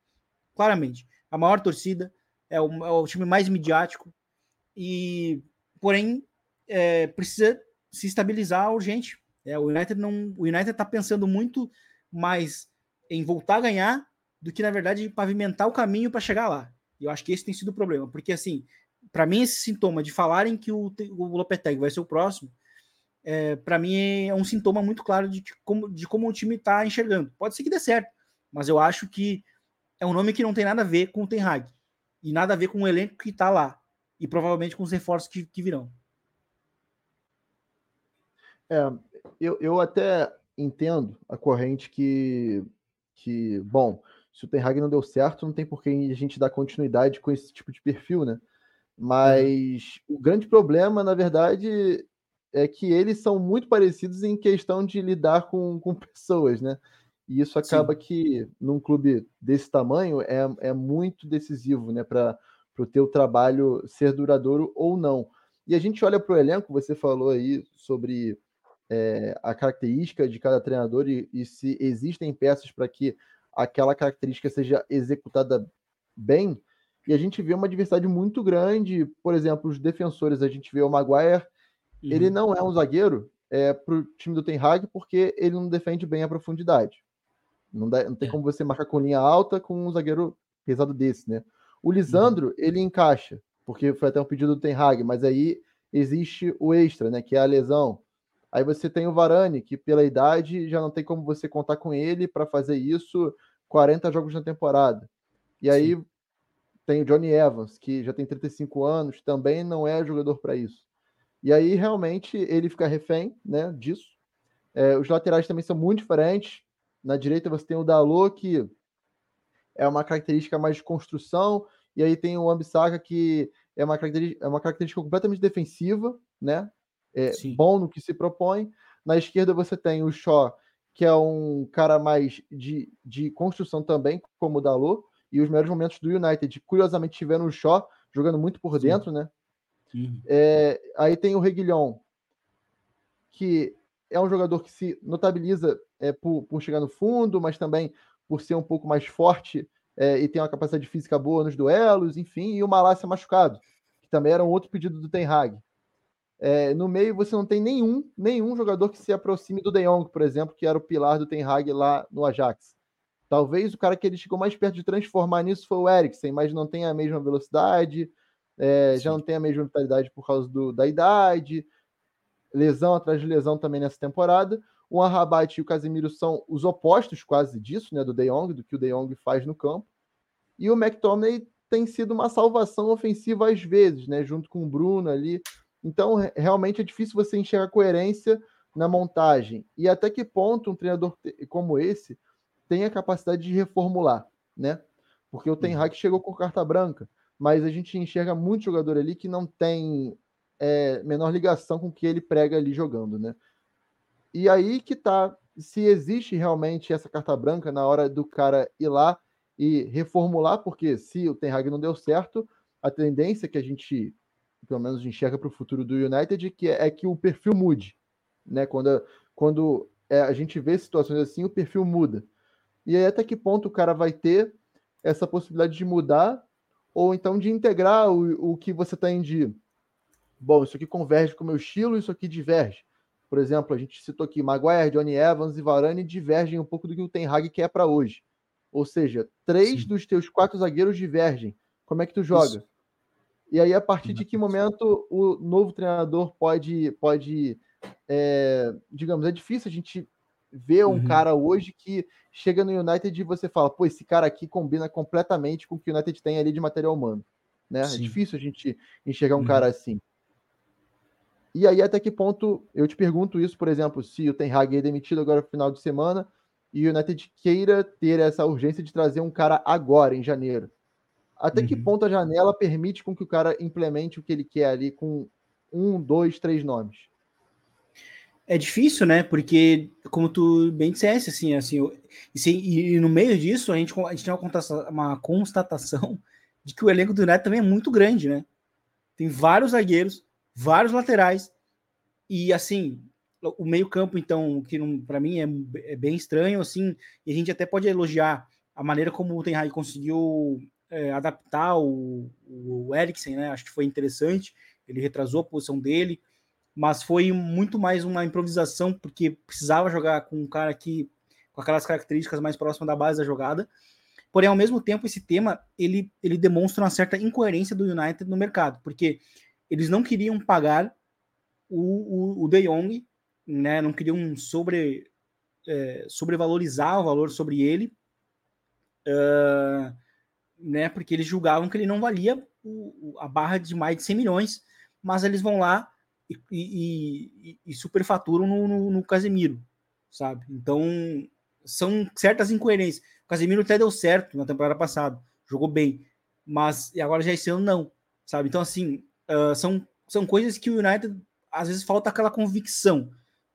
Claramente. A maior torcida, é o, é o time mais midiático e, porém, é, precisa se estabilizar urgente. É, o United não, o United está pensando muito mais em voltar a ganhar do que na verdade pavimentar o caminho para chegar lá. E eu acho que esse tem sido o problema, porque assim, para mim esse sintoma de falarem que o, o Lopetegui vai ser o próximo, é, para mim é um sintoma muito claro de como, de como o time está enxergando. Pode ser que dê certo, mas eu acho que é um nome que não tem nada a ver com o Ten Hag e nada a ver com o elenco que está lá e provavelmente com os reforços que, que virão. É, eu, eu até entendo a corrente que, que bom, se o Ten Hag não deu certo, não tem por que a gente dar continuidade com esse tipo de perfil, né? Mas uhum. o grande problema, na verdade, é que eles são muito parecidos em questão de lidar com, com <laughs> pessoas, né? E isso acaba Sim. que, num clube desse tamanho, é, é muito decisivo, né? Para o teu trabalho ser duradouro ou não. E a gente olha para o elenco, você falou aí sobre é, a característica de cada treinador e, e se existem peças para que aquela característica seja executada bem, e a gente vê uma diversidade muito grande. Por exemplo, os defensores, a gente vê o Maguire, uhum. ele não é um zagueiro é, para o time do Ten Hag porque ele não defende bem a profundidade. Não, dá, não tem é. como você marcar com linha alta com um zagueiro pesado desse, né? O Lisandro, uhum. ele encaixa, porque foi até um pedido do Ten Hag, mas aí existe o extra, né? Que é a lesão. Aí você tem o Varane, que pela idade já não tem como você contar com ele para fazer isso 40 jogos na temporada. E aí Sim. tem o Johnny Evans, que já tem 35 anos, também não é jogador para isso. E aí realmente ele fica refém né, disso. É, os laterais também são muito diferentes. Na direita você tem o Dalot, que é uma característica mais de construção, e aí tem o Ambissaca, que é uma característica, é uma característica completamente defensiva, né? É bom no que se propõe. Na esquerda você tem o Shaw, que é um cara mais de, de construção também, como o Dalot, e os melhores momentos do United, curiosamente, tiveram o Shaw jogando muito por Sim. dentro, né? Uhum. É, aí tem o Reguilhão, que é um jogador que se notabiliza é, por, por chegar no fundo, mas também por ser um pouco mais forte é, e tem uma capacidade física boa nos duelos, enfim, e o Malásia machucado, que também era um outro pedido do Ten Hag. É, no meio você não tem nenhum, nenhum jogador que se aproxime do De Jong, por exemplo, que era o pilar do Ten Hag lá no Ajax. Talvez o cara que ele chegou mais perto de transformar nisso foi o Eriksen, mas não tem a mesma velocidade, é, já não tem a mesma vitalidade por causa do, da idade, lesão atrás de lesão também nessa temporada. O Arrabat e o Casemiro são os opostos quase disso, né, do De Jong, do que o De Jong faz no campo. E o McTominay tem sido uma salvação ofensiva às vezes, né, junto com o Bruno ali, então, realmente é difícil você enxergar coerência na montagem. E até que ponto um treinador como esse tem a capacidade de reformular, né? Porque o Ten uhum. Hag chegou com carta branca, mas a gente enxerga muito jogador ali que não tem é, menor ligação com o que ele prega ali jogando, né? E aí que tá se existe realmente essa carta branca na hora do cara ir lá e reformular, porque se o Ten Hag não deu certo, a tendência que a gente, pelo menos, enxerga para o futuro do United que é, é, que o perfil mude. Né? Quando, quando é, a gente vê situações assim, o perfil muda. E aí, até que ponto o cara vai ter essa possibilidade de mudar, ou então de integrar o, o que você tem de. Bom, isso aqui converge com o meu estilo, isso aqui diverge. Por exemplo, a gente citou aqui Maguire, Johnny Evans e Varane divergem um pouco do que o Ten Hag quer para hoje. Ou seja, três Sim. dos teus quatro zagueiros divergem. Como é que tu joga? Isso. E aí, a partir de que momento o novo treinador pode, pode é, digamos, é difícil a gente ver um uhum. cara hoje que chega no United e você fala, pô, esse cara aqui combina completamente com o que o United tem ali de material humano. Né? É difícil a gente enxergar um uhum. cara assim. E aí, até que ponto eu te pergunto isso, por exemplo, se o Ten Hag é demitido agora no final de semana e o United queira ter essa urgência de trazer um cara agora, em janeiro. Até uhum. que ponto a janela permite com que o cara implemente o que ele quer ali com um, dois, três nomes? É difícil, né? Porque, como tu bem disseste, assim, assim e, e no meio disso, a gente, a gente tem uma, uma constatação de que o elenco do United também é muito grande, né? Tem vários zagueiros, vários laterais, e assim, o meio-campo, então, que para mim é, é, bem estranho, assim, e a gente até pode elogiar a maneira como o Ten Hag conseguiu é, adaptar o, o Eriksen, né? Acho que foi interessante. Ele retrasou a posição dele, mas foi muito mais uma improvisação, porque precisava jogar com um cara que com aquelas características mais próximas da base da jogada. Porém, ao mesmo tempo, esse tema ele, ele demonstra uma certa incoerência do United no mercado, porque eles não queriam pagar o, o, o De Jong, né? Não queriam sobre é, sobrevalorizar o valor sobre ele, uh, né? Porque eles julgavam que ele não valia o, a barra de mais de 100 milhões, mas eles vão lá e, e, e superfaturam no, no, no, Casemiro, sabe? Então, são certas incoerências. O Casemiro até deu certo na temporada passada, jogou bem, mas agora já esse ano não, sabe? Então, assim, uh, são, são coisas que o United, às vezes, falta aquela convicção.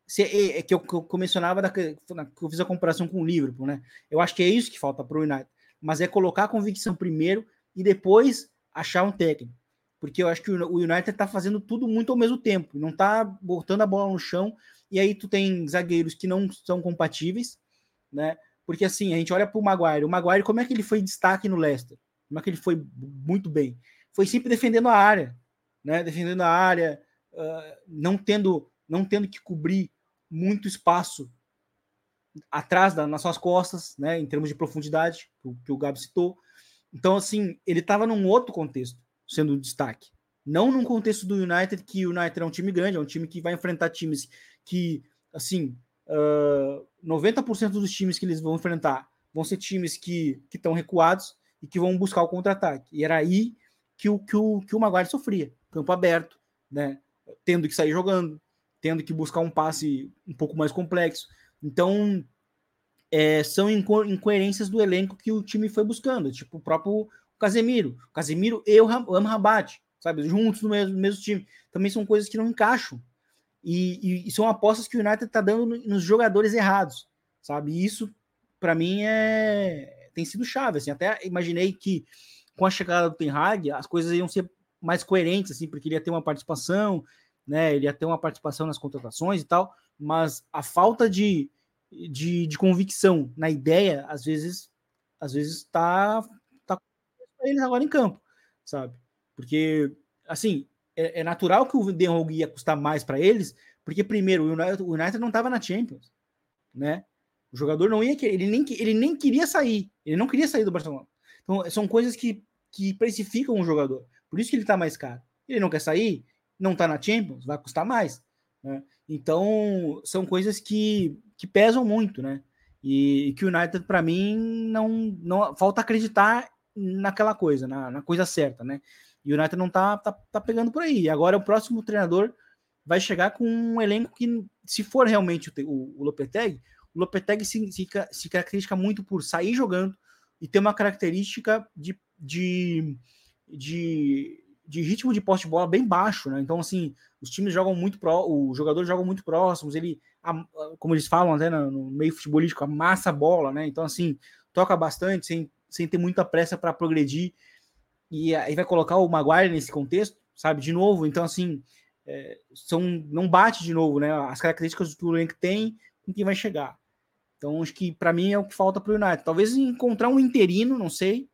Se, é, é que, eu, que eu mencionava, da, que eu fiz a comparação com o Liverpool, né? Eu acho que é isso que falta para o United, mas é colocar a convicção primeiro e depois achar um técnico porque eu acho que o United está fazendo tudo muito ao mesmo tempo, não está botando a bola no chão, e aí tu tem zagueiros que não são compatíveis, né? Porque assim, a gente olha para o Maguire, o Maguire, como é que ele foi destaque no Leicester? Como é que ele foi muito bem? Foi sempre defendendo a área, né? Defendendo a área, uh, não tendo não tendo que cobrir muito espaço atrás da, nas suas costas, né? Em termos de profundidade, o que o Gabi citou. Então, assim, ele estava num outro contexto sendo um destaque. Não num contexto do United, que o United é um time grande, é um time que vai enfrentar times que, assim, uh, 90% dos times que eles vão enfrentar vão ser times que estão recuados e que vão buscar o contra-ataque. E era aí que o, que, o, que o Maguire sofria, campo aberto, né? tendo que sair jogando, tendo que buscar um passe um pouco mais complexo. Então, é, são inco incoerências do elenco que o time foi buscando, tipo o próprio Casemiro. Casemiro e o Amrabat, sabe? Juntos no mesmo, no mesmo time. Também são coisas que não encaixam. E, e, e são apostas que o United está dando nos jogadores errados, sabe? E isso, para mim, é tem sido chave. Assim. Até imaginei que com a chegada do Ten Hag, as coisas iam ser mais coerentes, assim, porque ele ia ter uma participação, né? Ele ia ter uma participação nas contratações e tal, mas a falta de, de, de convicção na ideia, às vezes, às vezes está eles agora em campo, sabe? Porque, assim, é, é natural que o Den ia custar mais para eles, porque, primeiro, o United, o United não estava na Champions, né? O jogador não ia ele nem, ele nem queria sair, ele não queria sair do Barcelona. Então, são coisas que, que precificam o jogador. Por isso que ele está mais caro. Ele não quer sair, não está na Champions, vai custar mais. Né? Então, são coisas que, que pesam muito, né? E, e que o United, para mim, não, não falta acreditar naquela coisa, na, na coisa certa, né? E o United não tá, tá, tá pegando por aí. Agora o próximo treinador vai chegar com um elenco que, se for realmente o, o, o Lopetegui, o Lopetegui se, se, se caracteriza muito por sair jogando e ter uma característica de, de, de, de ritmo de poste de bola bem baixo, né? Então, assim, os times jogam muito pró, os jogadores jogam muito próximos, ele, como eles falam até no meio futebolístico, amassa a bola, né? Então, assim, toca bastante, sem, sem ter muita pressa para progredir. E aí vai colocar o Maguire nesse contexto, sabe? De novo, então, assim, é, são, não bate de novo, né? As características do elenco tem com quem vai chegar. Então, acho que para mim é o que falta para o United. Talvez encontrar um interino, não sei,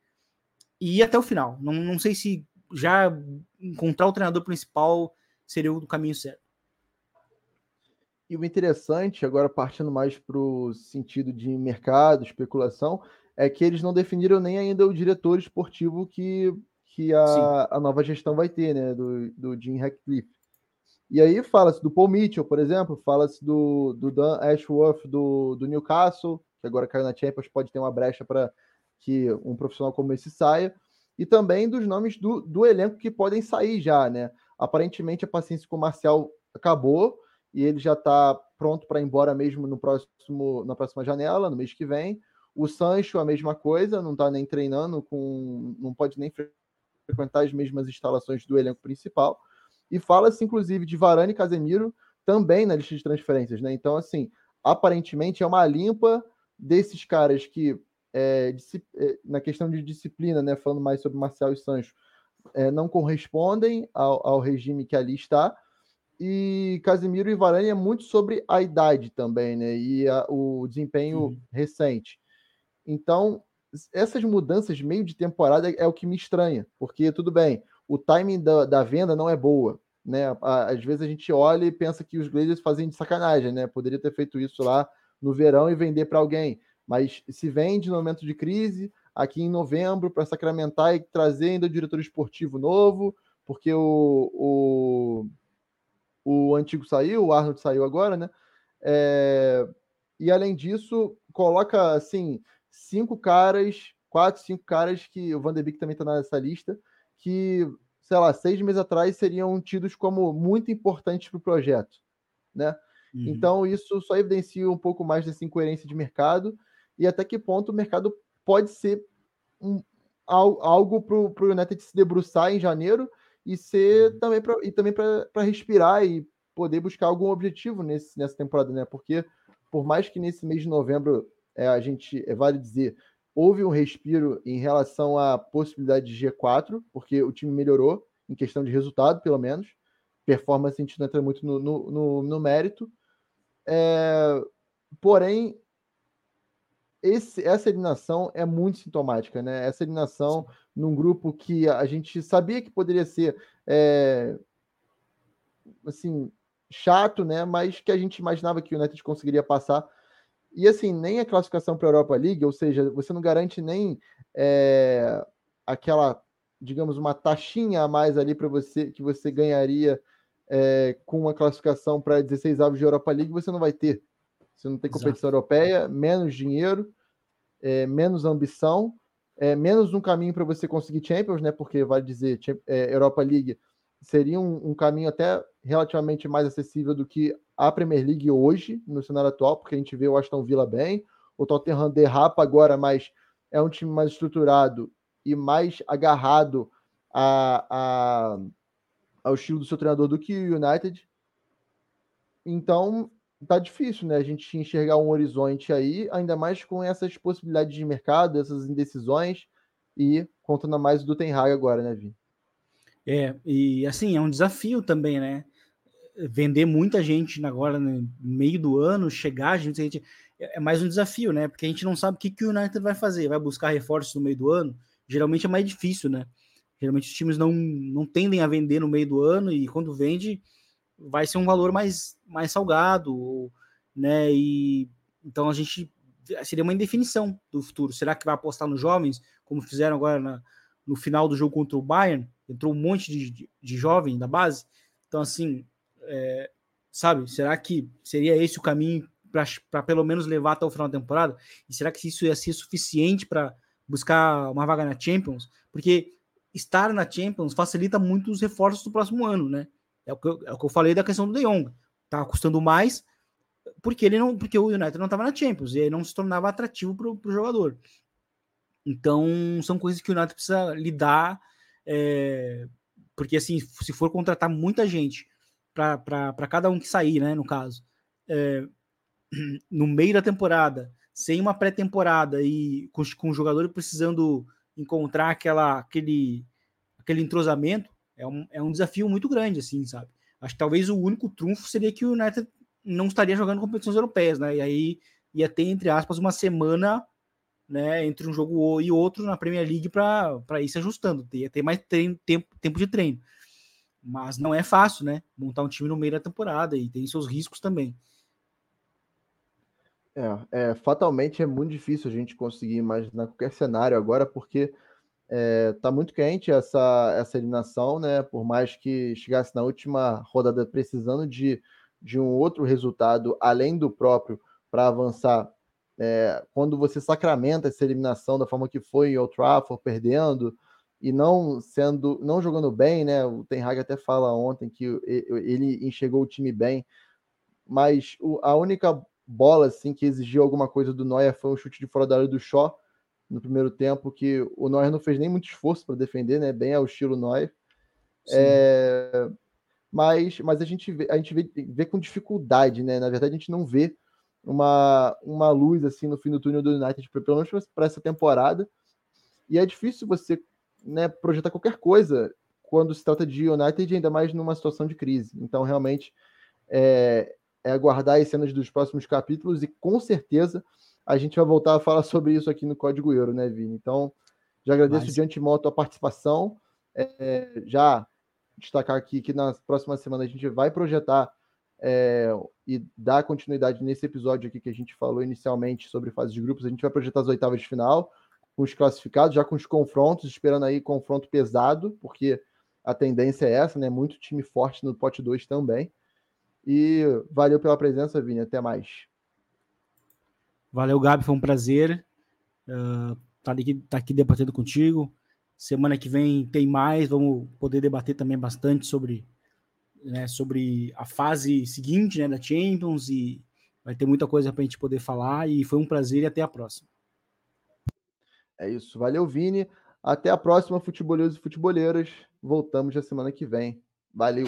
e ir até o final. Não, não sei se já encontrar o treinador principal seria o caminho certo. E o interessante, agora partindo mais para o sentido de mercado, especulação, é que eles não definiram nem ainda o diretor esportivo que, que a, a nova gestão vai ter, né? Do, do Jim Ratcliffe. E aí fala-se do Paul Mitchell, por exemplo, fala-se do, do Dan Ashworth do, do Newcastle, que agora caiu na Champions, pode ter uma brecha para que um profissional como esse saia, e também dos nomes do, do elenco que podem sair já, né? Aparentemente a paciência com o Marcial acabou e ele já está pronto para ir embora mesmo no próximo, na próxima janela, no mês que vem. O Sancho, a mesma coisa, não está nem treinando, com, não pode nem frequentar as mesmas instalações do elenco principal. E fala-se, inclusive, de Varane e Casemiro também na lista de transferências, né? Então, assim, aparentemente é uma limpa desses caras que, é, é, na questão de disciplina, né? Falando mais sobre Marcial e Sancho, é, não correspondem ao, ao, regime que ali está. E Casemiro e Varane é muito sobre a idade também, né? E a, o desempenho uhum. recente. Então, essas mudanças meio de temporada é o que me estranha, porque tudo bem, o timing da, da venda não é boa. Né? Às vezes a gente olha e pensa que os Blazers fazem de sacanagem, né? Poderia ter feito isso lá no verão e vender para alguém. Mas se vende no momento de crise, aqui em novembro, para sacramentar e trazer ainda o diretor esportivo novo, porque o, o, o antigo saiu, o Arnold saiu agora, né? É, e além disso, coloca assim cinco caras, quatro, cinco caras que o Van de Beek também está nessa lista, que, sei lá, seis meses atrás seriam tidos como muito importantes para o projeto, né? Uhum. Então, isso só evidencia um pouco mais dessa incoerência de mercado e até que ponto o mercado pode ser um, algo para o United se debruçar em janeiro e ser uhum. também, pra, e também para respirar e poder buscar algum objetivo nesse, nessa temporada, né? Porque por mais que nesse mês de novembro é, a gente, é, vale dizer, houve um respiro em relação à possibilidade de G4, porque o time melhorou em questão de resultado, pelo menos. Performance a gente não entra muito no, no, no, no mérito. É, porém, esse, essa eliminação é muito sintomática, né? Essa eliminação num grupo que a gente sabia que poderia ser é, assim chato, né? Mas que a gente imaginava que o United conseguiria passar e assim, nem a classificação para a Europa League, ou seja, você não garante nem é, aquela, digamos, uma taxinha a mais ali para você que você ganharia é, com uma classificação para 16 avos de Europa League, você não vai ter. Você não tem competição Exato. europeia, menos dinheiro, é, menos ambição, é, menos um caminho para você conseguir Champions, né? Porque vai dizer é, Europa League seria um, um, caminho até relativamente mais acessível do que a Premier League hoje, no cenário atual, porque a gente vê o Aston Villa bem, o Tottenham derrapa agora, mas é um time mais estruturado e mais agarrado a, a, ao estilo do seu treinador do que o United. Então, tá difícil, né? A gente enxergar um horizonte aí, ainda mais com essas possibilidades de mercado, essas indecisões e contando mais do Ten Hag agora, né, Vi? É, e assim, é um desafio também, né? Vender muita gente agora no meio do ano, chegar, gente, gente é mais um desafio, né? Porque a gente não sabe o que, que o United vai fazer. Vai buscar reforços no meio do ano? Geralmente é mais difícil, né? Geralmente os times não, não tendem a vender no meio do ano e quando vende vai ser um valor mais, mais salgado, né? E então a gente seria uma indefinição do futuro. Será que vai apostar nos jovens, como fizeram agora na, no final do jogo contra o Bayern? entrou um monte de, de, de jovem da base. Então, assim, é, sabe, será que seria esse o caminho para pelo menos levar até o final da temporada? E será que isso ia ser suficiente para buscar uma vaga na Champions? Porque estar na Champions facilita muito os reforços do próximo ano, né? É o que eu, é o que eu falei da questão do De Jong. Tá custando mais porque ele não, porque o United não estava na Champions e aí não se tornava atrativo para o jogador. Então, são coisas que o United precisa lidar é, porque assim, se for contratar muita gente para cada um que sair, né? No caso, é, no meio da temporada, sem uma pré-temporada e com, com o jogador precisando encontrar aquela, aquele, aquele entrosamento, é um, é um desafio muito grande, assim, sabe? Acho que talvez o único trunfo seria que o United não estaria jogando competições europeias, né? E aí ia ter, entre aspas, uma semana né, entre um jogo e outro na Premier League para ir se ajustando. Ia ter mais treino, tempo, tempo de treino. Mas não é fácil, né? Montar um time no meio da temporada e tem seus riscos também. É, é, fatalmente é muito difícil a gente conseguir imaginar qualquer cenário agora, porque é, tá muito quente essa, essa eliminação, né? Por mais que chegasse na última rodada precisando de, de um outro resultado além do próprio para avançar. É, quando você sacramenta essa eliminação da forma que foi em Old Trafford, perdendo e não sendo, não jogando bem, né? O Ten Hag até fala ontem que ele enxergou o time bem, mas a única bola assim que exigiu alguma coisa do Neuer foi um chute de fora da área do Shaw no primeiro tempo que o Neuer não fez nem muito esforço para defender, né? Bem ao estilo Neuer. É, mas, mas a gente vê, a gente vê, vê com dificuldade, né? Na verdade, a gente não vê uma, uma luz assim no fim do túnel do United, pelo menos para essa temporada. E é difícil você né, projetar qualquer coisa quando se trata de United, ainda mais numa situação de crise. Então, realmente, é, é aguardar as cenas dos próximos capítulos e com certeza a gente vai voltar a falar sobre isso aqui no Código Euro, né, Vini? Então, já agradeço Mas... de antemão a tua participação. É, já destacar aqui que na próxima semana a gente vai projetar é, e dar continuidade nesse episódio aqui que a gente falou inicialmente sobre fase de grupos. A gente vai projetar as oitavas de final com os classificados, já com os confrontos, esperando aí confronto pesado, porque a tendência é essa, né? Muito time forte no pote 2 também. E valeu pela presença, Vini. Até mais. Valeu, Gabi, foi um prazer uh, estar aqui, tá aqui debatendo contigo. Semana que vem tem mais, vamos poder debater também bastante sobre, né, sobre a fase seguinte né, da Champions e vai ter muita coisa para a gente poder falar. E foi um prazer e até a próxima. É isso, valeu, Vini. Até a próxima, futeboleiros e futeboleiras. Voltamos na semana que vem. Valeu!